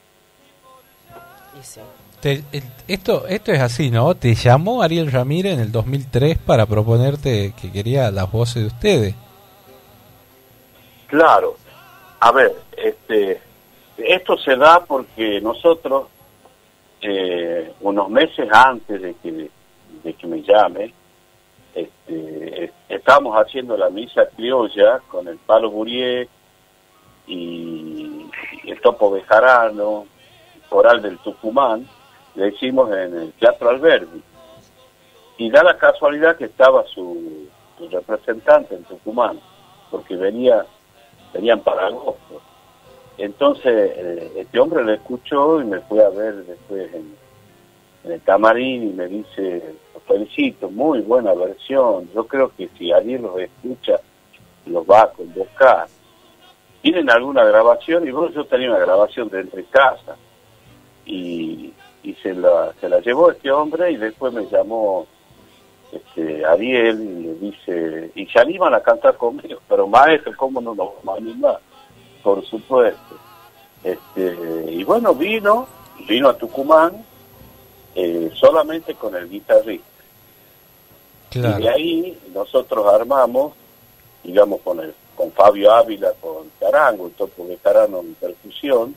Te- el- esto, esto es así, ¿no? Te llamó Ariel Ramírez en el 2003 para proponerte que quería las voces de ustedes. Claro, a ver, este, esto se da porque nosotros, eh, unos meses antes de que, de que me llame, este, es- estábamos haciendo la misa criolla con el Palo Burié y, el Topo Bejarano, Coral del Tucumán, le hicimos en el Teatro Alberdi. Y da la casualidad que estaba su, representante en Tucumán, porque venía venían para agosto. Entonces, eh, este hombre lo escuchó y me fue a ver después en, en el camarín y me dice, "Los felicito, muy buena versión. Yo creo que si alguien los escucha, los va a convocar. ¿Tienen alguna grabación? Y bueno, yo tenía una grabación de entre casa. Y, y se, la, se la llevó este hombre y después me llamó este, Ariel y le dice, y se animan a cantar conmigo, pero maestro, ¿cómo no nos vamos a animar? Por supuesto. Este, y bueno, vino, vino a Tucumán eh, solamente con el guitarrista. Y de ahí nosotros armamos, digamos, con el con Fabio Ávila, con Tarango, el topo veterano en percusión,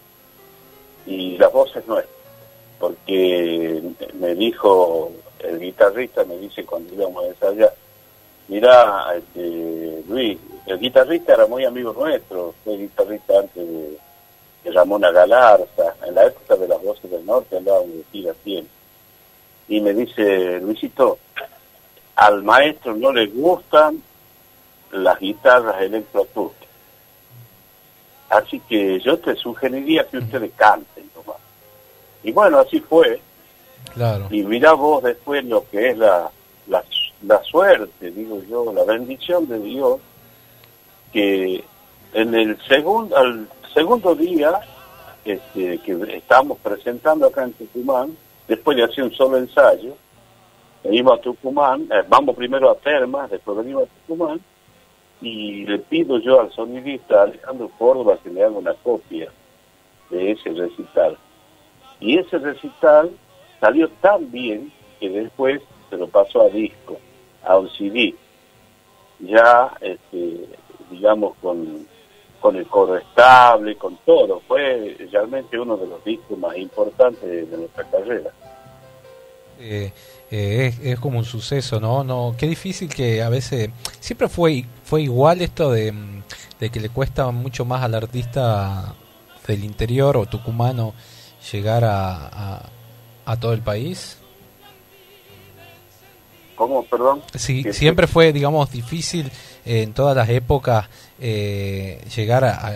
y las voces nuestras. Porque me dijo el guitarrista, me dice cuando íbamos a ensayar, mira, este, Luis, el guitarrista era muy amigo nuestro, fue guitarrista antes de, de Ramona Galarza, en la época de las voces del norte andábamos de gira siempre. Y me dice, Luisito, al maestro no le gustan las guitarras electroacústicas. Así que yo te sugeriría que ustedes canten nomás. Y bueno, así fue. Claro. Y mirá vos después lo que es la, la, la suerte, digo yo, la bendición de Dios, que en el segundo, al segundo día este, que estamos presentando acá en Tucumán, después de hacer un solo ensayo, venimos a Tucumán, eh, vamos primero a Termas, después venimos a Tucumán, y le pido yo al sonidista Alejandro Córdoba que me haga una copia de ese recital. Y ese recital salió tan bien que después se lo pasó a disco, a un CD, ya, este, digamos, con, con el coro estable, con todo. Fue realmente uno de los discos más importantes de, de nuestra carrera. Eh, eh, es, es como un suceso, ¿no? no Qué difícil que a veces... Siempre fue, fue igual esto de, mm, de que le cuesta mucho más al artista del interior o tucumano llegar a, a, a todo el país. ¿Cómo, perdón? Sí, siempre fue, digamos, difícil eh, en todas las épocas eh, llegar a-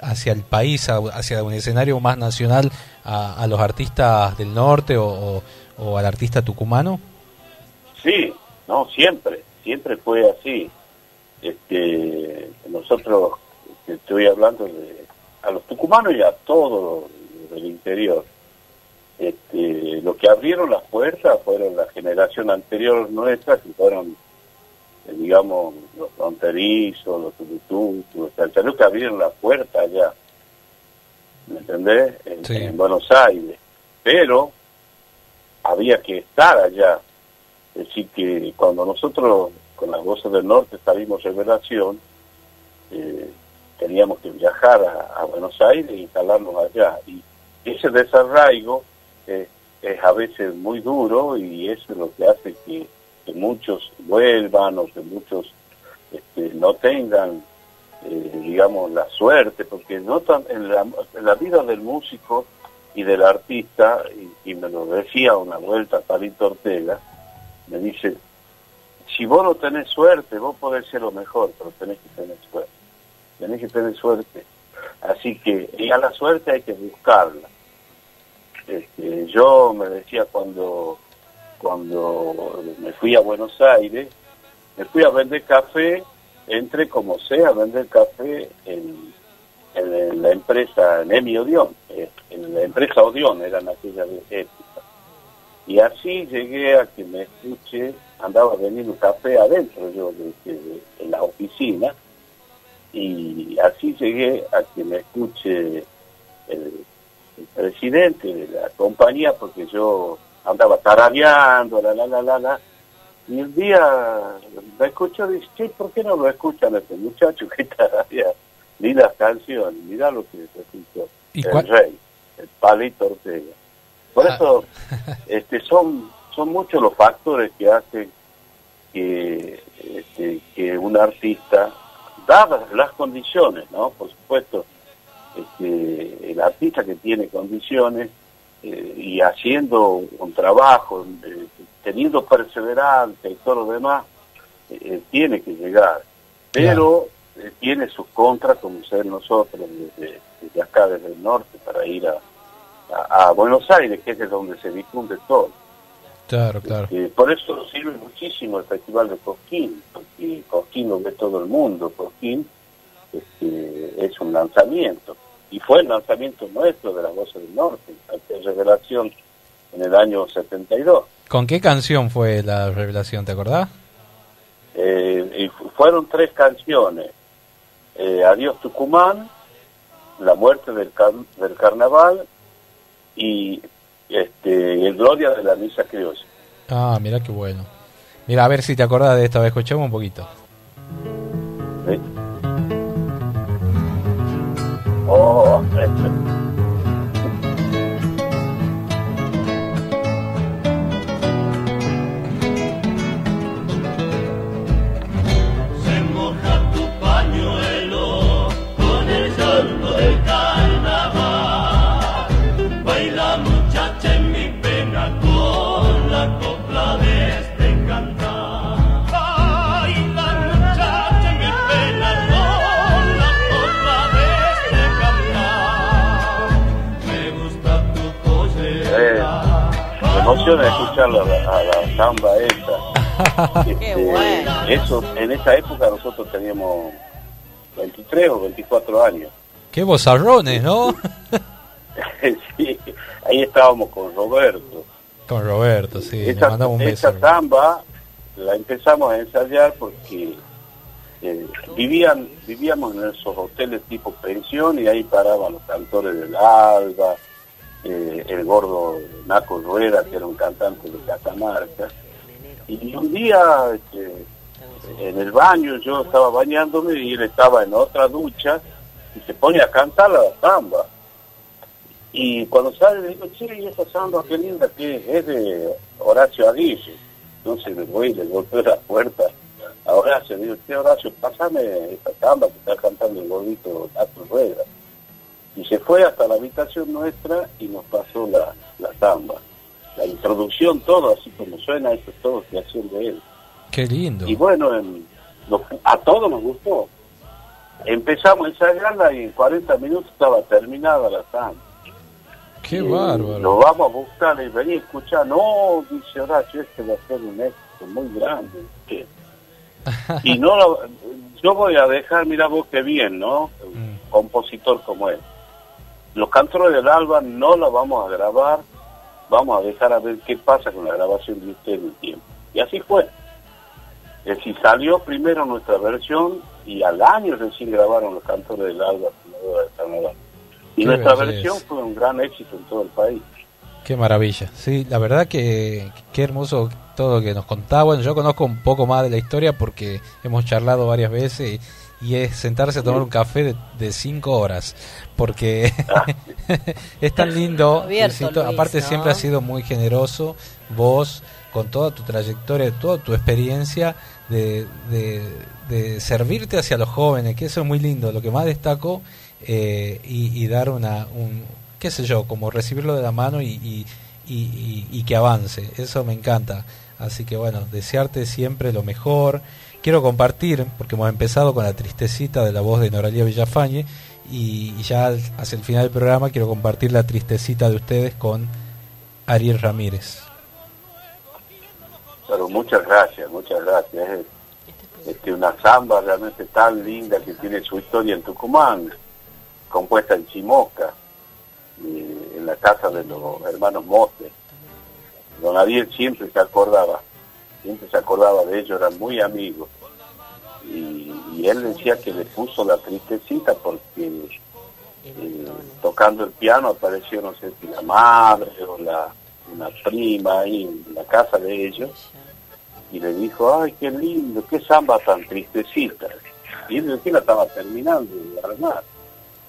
hacia el país, hacia un escenario más nacional a, a los artistas del norte o, o- o al artista tucumano. Sí, no, siempre, siempre fue así. Este, nosotros, te estoy hablando de a los tucumanos y a todos del interior. Este, lo que abrieron las puertas fueron la generación anterior nuestra, que fueron, eh, digamos, los fronterizos, los tubututos, los que abrieron las puertas allá. ¿Me entendés? En, Sí. en Buenos Aires. Pero había que estar allá. Es decir, que cuando nosotros con las voces del norte salimos revelación, eh, teníamos que viajar a, Buenos Aires e instalarnos allá. Y ese desarraigo eh, es a veces muy duro y es lo que hace que, que muchos vuelvan o que muchos este, no tengan, eh, digamos, la suerte, porque no tan, en, la, en la vida del músico y del artista, y, me lo decía una vuelta Palito Ortega, me dice, si vos no tenés suerte, vos podés ser lo mejor, pero tenés que tener suerte. Tenés que tener suerte. Así que, y a la suerte hay que buscarla. Este, yo me decía cuando, cuando me fui a Buenos Aires, me fui a vender café, entré como sea a vender café en, en la empresa, en Emi Odeón, eh, en la empresa Odeón era en aquella época. Y así llegué a que me escuche, andaba vendiendo café adentro yo de, en la oficina, y así llegué a que me escuche el, presidente de la compañía, porque yo andaba tarareando, la, la, la, la, la, y un día me escuchó dice, "Che, ¿por qué no lo escuchan a este muchacho que <laughs> tararea? Ni las canciones, mira lo que. ¿Y el cuál- rey, el palito Ortega. Por eso <laughs> este, son, son muchos los factores que hacen que, este, que un artista, dadas las condiciones, ¿no? Por supuesto, este, el artista que tiene condiciones eh, y haciendo un trabajo, eh, teniendo perseverancia y todo lo demás, eh, tiene que llegar. Pero eh, tiene sus contras, como ser nosotros desde, desde acá, desde el norte, para ir a, a, a Buenos Aires, que es de donde se difunde todo. Claro, claro. Eh, por eso sirve muchísimo el Festival de Cosquín, porque Cosquín lo ve todo el mundo. Cosquín este, es un lanzamiento. Y fue el lanzamiento nuestro de las Voces del Norte, ante revelación en el año 72. ¿Con qué canción fue la revelación, te acordás? Eh, y fu- fueron tres canciones. Adiós Tucumán, La muerte del, car- del carnaval y este, el Gloria de la Misa Criolla. Ah, mira qué bueno. Mira, a ver si te acordás de esta vez. Escuchemos un poquito. Oh, emociona escuchar la, a la samba esta. <laughs> Este, bueno. Eso, en esa época nosotros teníamos 23 o 24 años. Qué bozarrones, ¿no? <laughs> Sí, ahí estábamos con Roberto. Con Roberto, sí. le esa, mandamos un beso. esa samba la empezamos a ensayar porque eh, vivían vivíamos en esos hoteles tipo pensión y ahí paraban los cantores del Alba, eh, el gordo Naco Rueda, que era un cantante de Catamarca. Y un día este, en el baño yo estaba bañándome y él estaba en otra ducha y se pone a cantar la samba. Y cuando sale le digo, che, ¿y esa samba qué linda que es? De Horacio Aguirre. Entonces me voy y le golpeo la puerta a Horacio. Le digo, che, Horacio, pásame esa samba que está cantando el gordito Tato Rueda. Y se fue hasta la habitación nuestra y nos pasó la, la samba. La introducción, todo, así como suena, eso es todo creación de él. Qué lindo. Y bueno, en- nos- a todos nos gustó. Empezamos a ensayarla y en 40 minutos estaba terminada la samba. Qué Y bárbaro. Lo vamos a buscar y venir a escuchar. No, dice Horacio, este va a ser un éxito muy grande. ¿Qué? <laughs> Y no lo- yo voy a dejar, mira vos qué bien, ¿no? Un compositor como él. Los cantores del Alba no la vamos a grabar, vamos a dejar a ver qué pasa con la grabación de usted en el tiempo. Y así fue. Es decir, salió primero nuestra versión y al año recién grabaron los cantores del Alba. De. Y Qué nuestra versión fue un gran éxito en todo el país. Qué maravilla. Sí, la verdad que qué hermoso todo lo que nos contaba. Bueno, yo conozco un poco más de la historia porque hemos charlado varias veces y, y es sentarse a tomar un café de, de cinco horas. Porque <laughs> es tan lindo. Abierto, Luisito. Luis, Aparte ¿no? siempre has sido muy generoso. Vos, con toda tu trayectoria, toda tu experiencia de, de, de servirte hacia los jóvenes, que eso es muy lindo. Lo que más destaco eh, y, y dar una, un, qué sé yo, como recibirlo de la mano y, y- y- y que avance. Eso me encanta. Así que bueno, desearte siempre lo mejor. Quiero compartir, porque hemos empezado con la tristecita de la voz de Noralía Villafañe y, ya hacia el final del programa quiero compartir la tristecita de ustedes con Ariel Ramírez. Pero muchas gracias, muchas gracias. Es este, una samba realmente tan linda que tiene su historia en Tucumán, compuesta en Chimoca, eh, en la casa de los hermanos Mote. Don Ariel siempre se acordaba, siempre se acordaba de ellos, eran muy amigos. Y, y él decía que le puso la tristecita porque eh, tocando el piano apareció, no sé si la madre o la, una prima ahí en la casa de ellos y le dijo, ay, qué lindo, qué samba tan tristecita. Y él recién la estaba terminando de armar.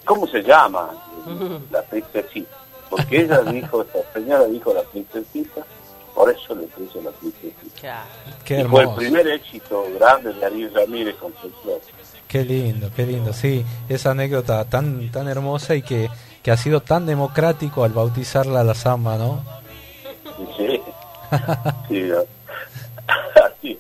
¿Cómo se llama <laughs> la tristecita? Porque ella dijo, esta señora dijo la tristecita, por eso le puso la tristecita. Qué Y fue el hermoso. primer éxito grande de Ariel Ramírez con folclore. Qué lindo, qué lindo, sí, esa anécdota tan tan hermosa y que, que ha sido tan democrático al bautizarla a la samba, ¿no? Sí, <laughs> sí, ¿no? <laughs> así,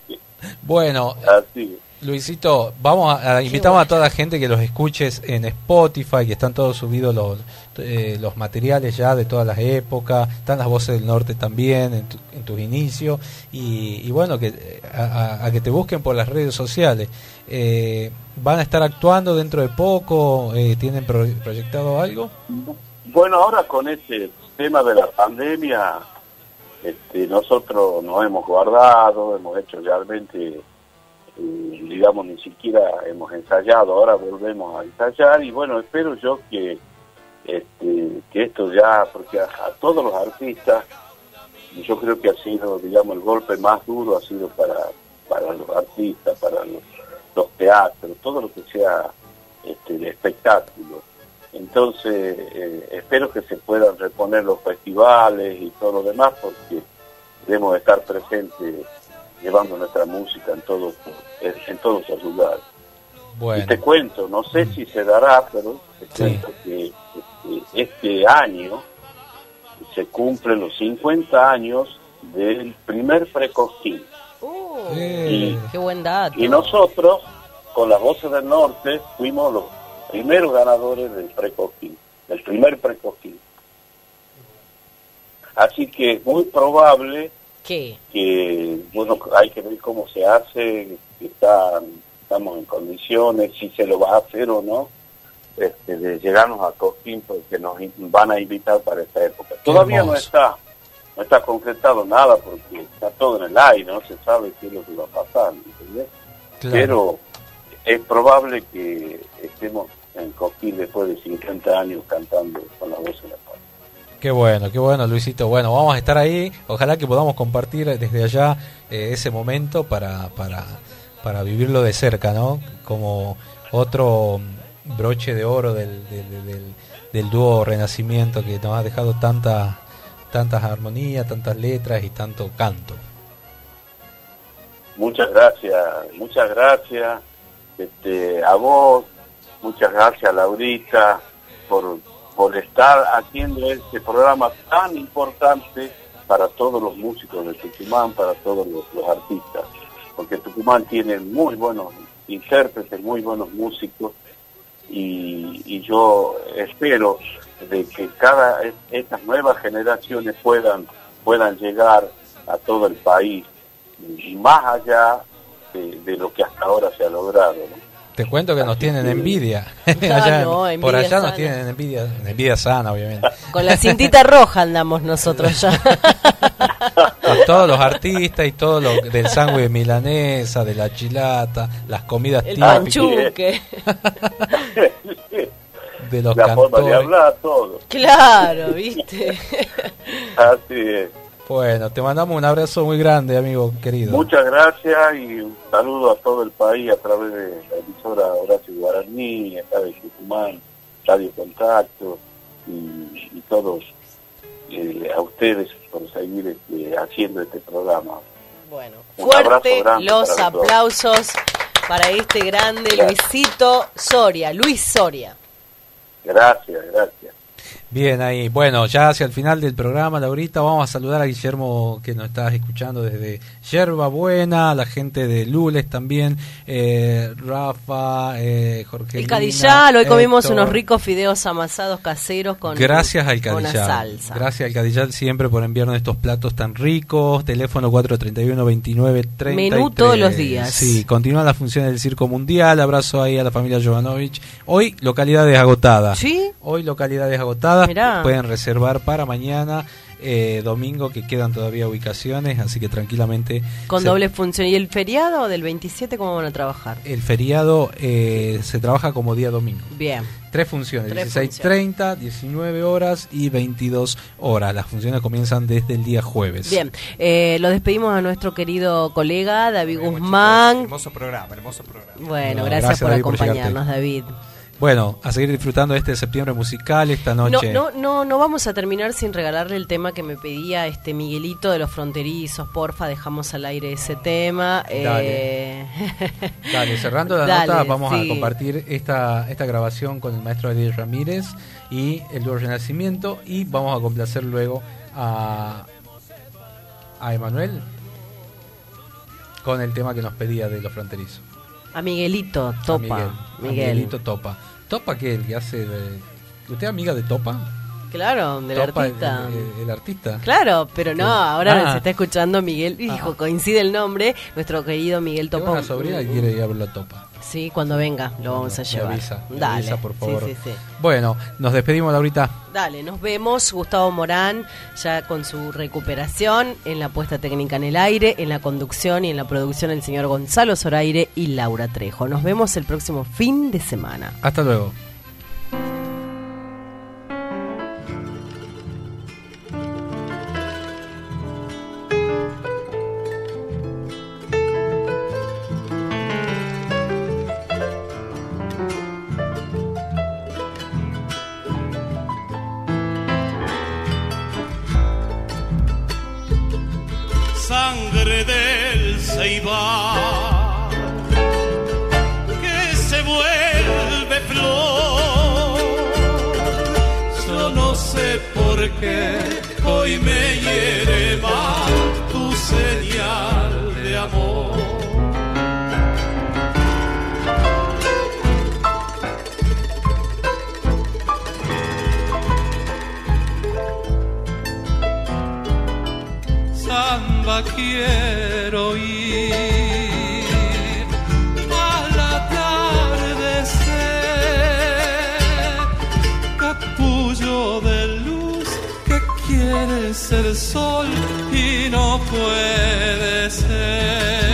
Bueno, así. Luisito, vamos a, a- invitamos a toda la gente que los escuches en Spotify, que están todos subidos los, eh, los materiales ya de todas las épocas, están las voces del norte también en, tu- en tus inicios, y, y bueno, que a, a- a que te busquen por las redes sociales. Eh, ¿Van a estar actuando dentro de poco? Eh, ¿Tienen pro- proyectado algo? Bueno, ahora con este tema de la pandemia, este, nosotros nos hemos guardado, hemos hecho realmente, digamos, ni siquiera hemos ensayado, ahora volvemos a ensayar y bueno, espero yo que, este, que esto ya, porque a, todos los artistas, yo creo que ha sido, digamos, el golpe más duro ha sido para, para los artistas, para los, teatros, todo lo que sea este, de espectáculo. Entonces, eh, espero que se puedan reponer los festivales y todo lo demás, porque debemos estar presentes llevando nuestra música en todos en todos los lugares. Bueno. Y te cuento, no sé si se dará, pero te cuento que este, este año se cumplen los 50 años del primer precostín. Uh, Qué buen dato. Y nosotros, con las voces del norte, fuimos los primeros ganadores del precostín, del primer precostín. Así que es muy probable ¿Qué? que, bueno, hay que ver cómo se hace, está, estamos en condiciones, si se lo va a hacer o no, este, de llegarnos a Cosquín, porque nos van a invitar para esta época. Todavía no está, no está concretado nada, porque está todo en el aire, no se sabe qué es lo que va a pasar, ¿entendés? Claro. Pero es probable que estemos en Cosquín después de 50 años cantando con la voz en la. Qué bueno, qué bueno, Luisito. Bueno, vamos a estar ahí. Ojalá que podamos compartir desde allá eh, ese momento para, para, para vivirlo de cerca, ¿no? Como otro mm, broche de oro del, del, del- dúo Renacimiento que nos ha dejado tanta, tantas armonías, tantas letras y tanto canto. Muchas gracias, muchas gracias este, a vos, muchas gracias Laurita por, por estar haciendo este programa tan importante para todos los músicos de Tucumán, para todos los, artistas, porque Tucumán tiene muy buenos intérpretes, muy buenos músicos y, yo espero de que cada estas nuevas generaciones puedan puedan llegar a todo el país más allá de, lo que hasta ahora se ha logrado. Te cuento que nos tienen envidia. <laughs> <laughs> Ah, Allá- no, por allá nos tienen envidia, envidia sana, obviamente. <laughs> Con la cintita roja andamos nosotros ya. Con todos los artistas y todo lo del de milanesa, de la chilata, las comidas El típicas, panchuque. de los La forma de hablar, todo. Claro, viste. Así es. Bueno, te mandamos un abrazo muy grande, amigo querido. Muchas gracias y un saludo a todo el país a través de la emisora Horacio Guaraní, acá de Tucumán, Radio Contacto y, y todos eh, a ustedes por seguir este, haciendo este programa. Bueno, Un fuerte los para todos. aplausos para este grande Luisito Soria, Luis Soria. Gracias, gracias. Bien ahí. Bueno, ya hacia el final del programa, Laurita, vamos a saludar a Guillermo que nos está escuchando desde Yerba Buena, la gente de Lules también, eh, Rafa, eh, Jorge. El Cadillal, hoy comimos Héctor. unos ricos fideos amasados caseros con, Gracias al con una salsa. Gracias al Cadillal siempre por enviarnos estos platos tan ricos. Teléfono 431 29 33. Menú todos los días. Sí, continúan las funciones del Circo Mundial. Abrazo ahí a la familia Jovanovich. Hoy localidades agotadas. ¿Sí? Hoy localidades agotadas. Mirá. Pueden reservar para mañana. eh, domingo que quedan todavía ubicaciones, así que tranquilamente Con se- doble función. ¿Y el feriado del 27 cómo van a trabajar? el feriado eh, se trabaja como día domingo. Bien. Tres funciones, Tres 16.30, 19 horas y 22 horas. Las funciones comienzan desde el día jueves. Bien, eh, lo despedimos a nuestro querido colega David Guzmán. Hermoso programa, hermoso programa. Bueno, No, gracias, gracias, por David, por acompañarnos, David. Bueno, a seguir disfrutando de este septiembre musical esta No, noche. no, no, no vamos a terminar sin regalarle el tema que me pedía este Miguelito de los fronterizos. Porfa, dejamos al aire ese tema. Dale. Eh, <laughs> Dale, cerrando la Dale, nota, vamos sí. a compartir esta, esta grabación con el maestro Ariel Ramírez y el dúo Renacimiento y vamos a complacer luego a, a Emanuel con el tema que nos pedía de los fronterizos. A Miguelito, A Topa. Miguel, a. Miguelito Topa. ¿Topa qué? El que hace... de- ¿Usted es amiga de Topa? Claro, del Topa, artista. El, el- el artista. Claro, pero no, ahora Ah. nos está escuchando Miguel. Hijo, coincide el nombre. Nuestro querido Miguel Tengo Topa. una sobrina que quiere ir a Topa. Sí, cuando venga lo vamos a Me llevar. avisa, me Dale. avisa, por Sí, favor. sí, sí. Bueno, nos despedimos ahorita. Dale, nos vemos. Gustavo Morán ya con su recuperación en la puesta técnica en el aire, en la conducción y en la producción el señor Gonzalo Zoraire y Laura Trejo. Nos vemos el próximo fin de semana. Hasta luego. Sé por qué hoy me hiere más tu señal de amor. Samba quiero ir ser sol y no puede ser.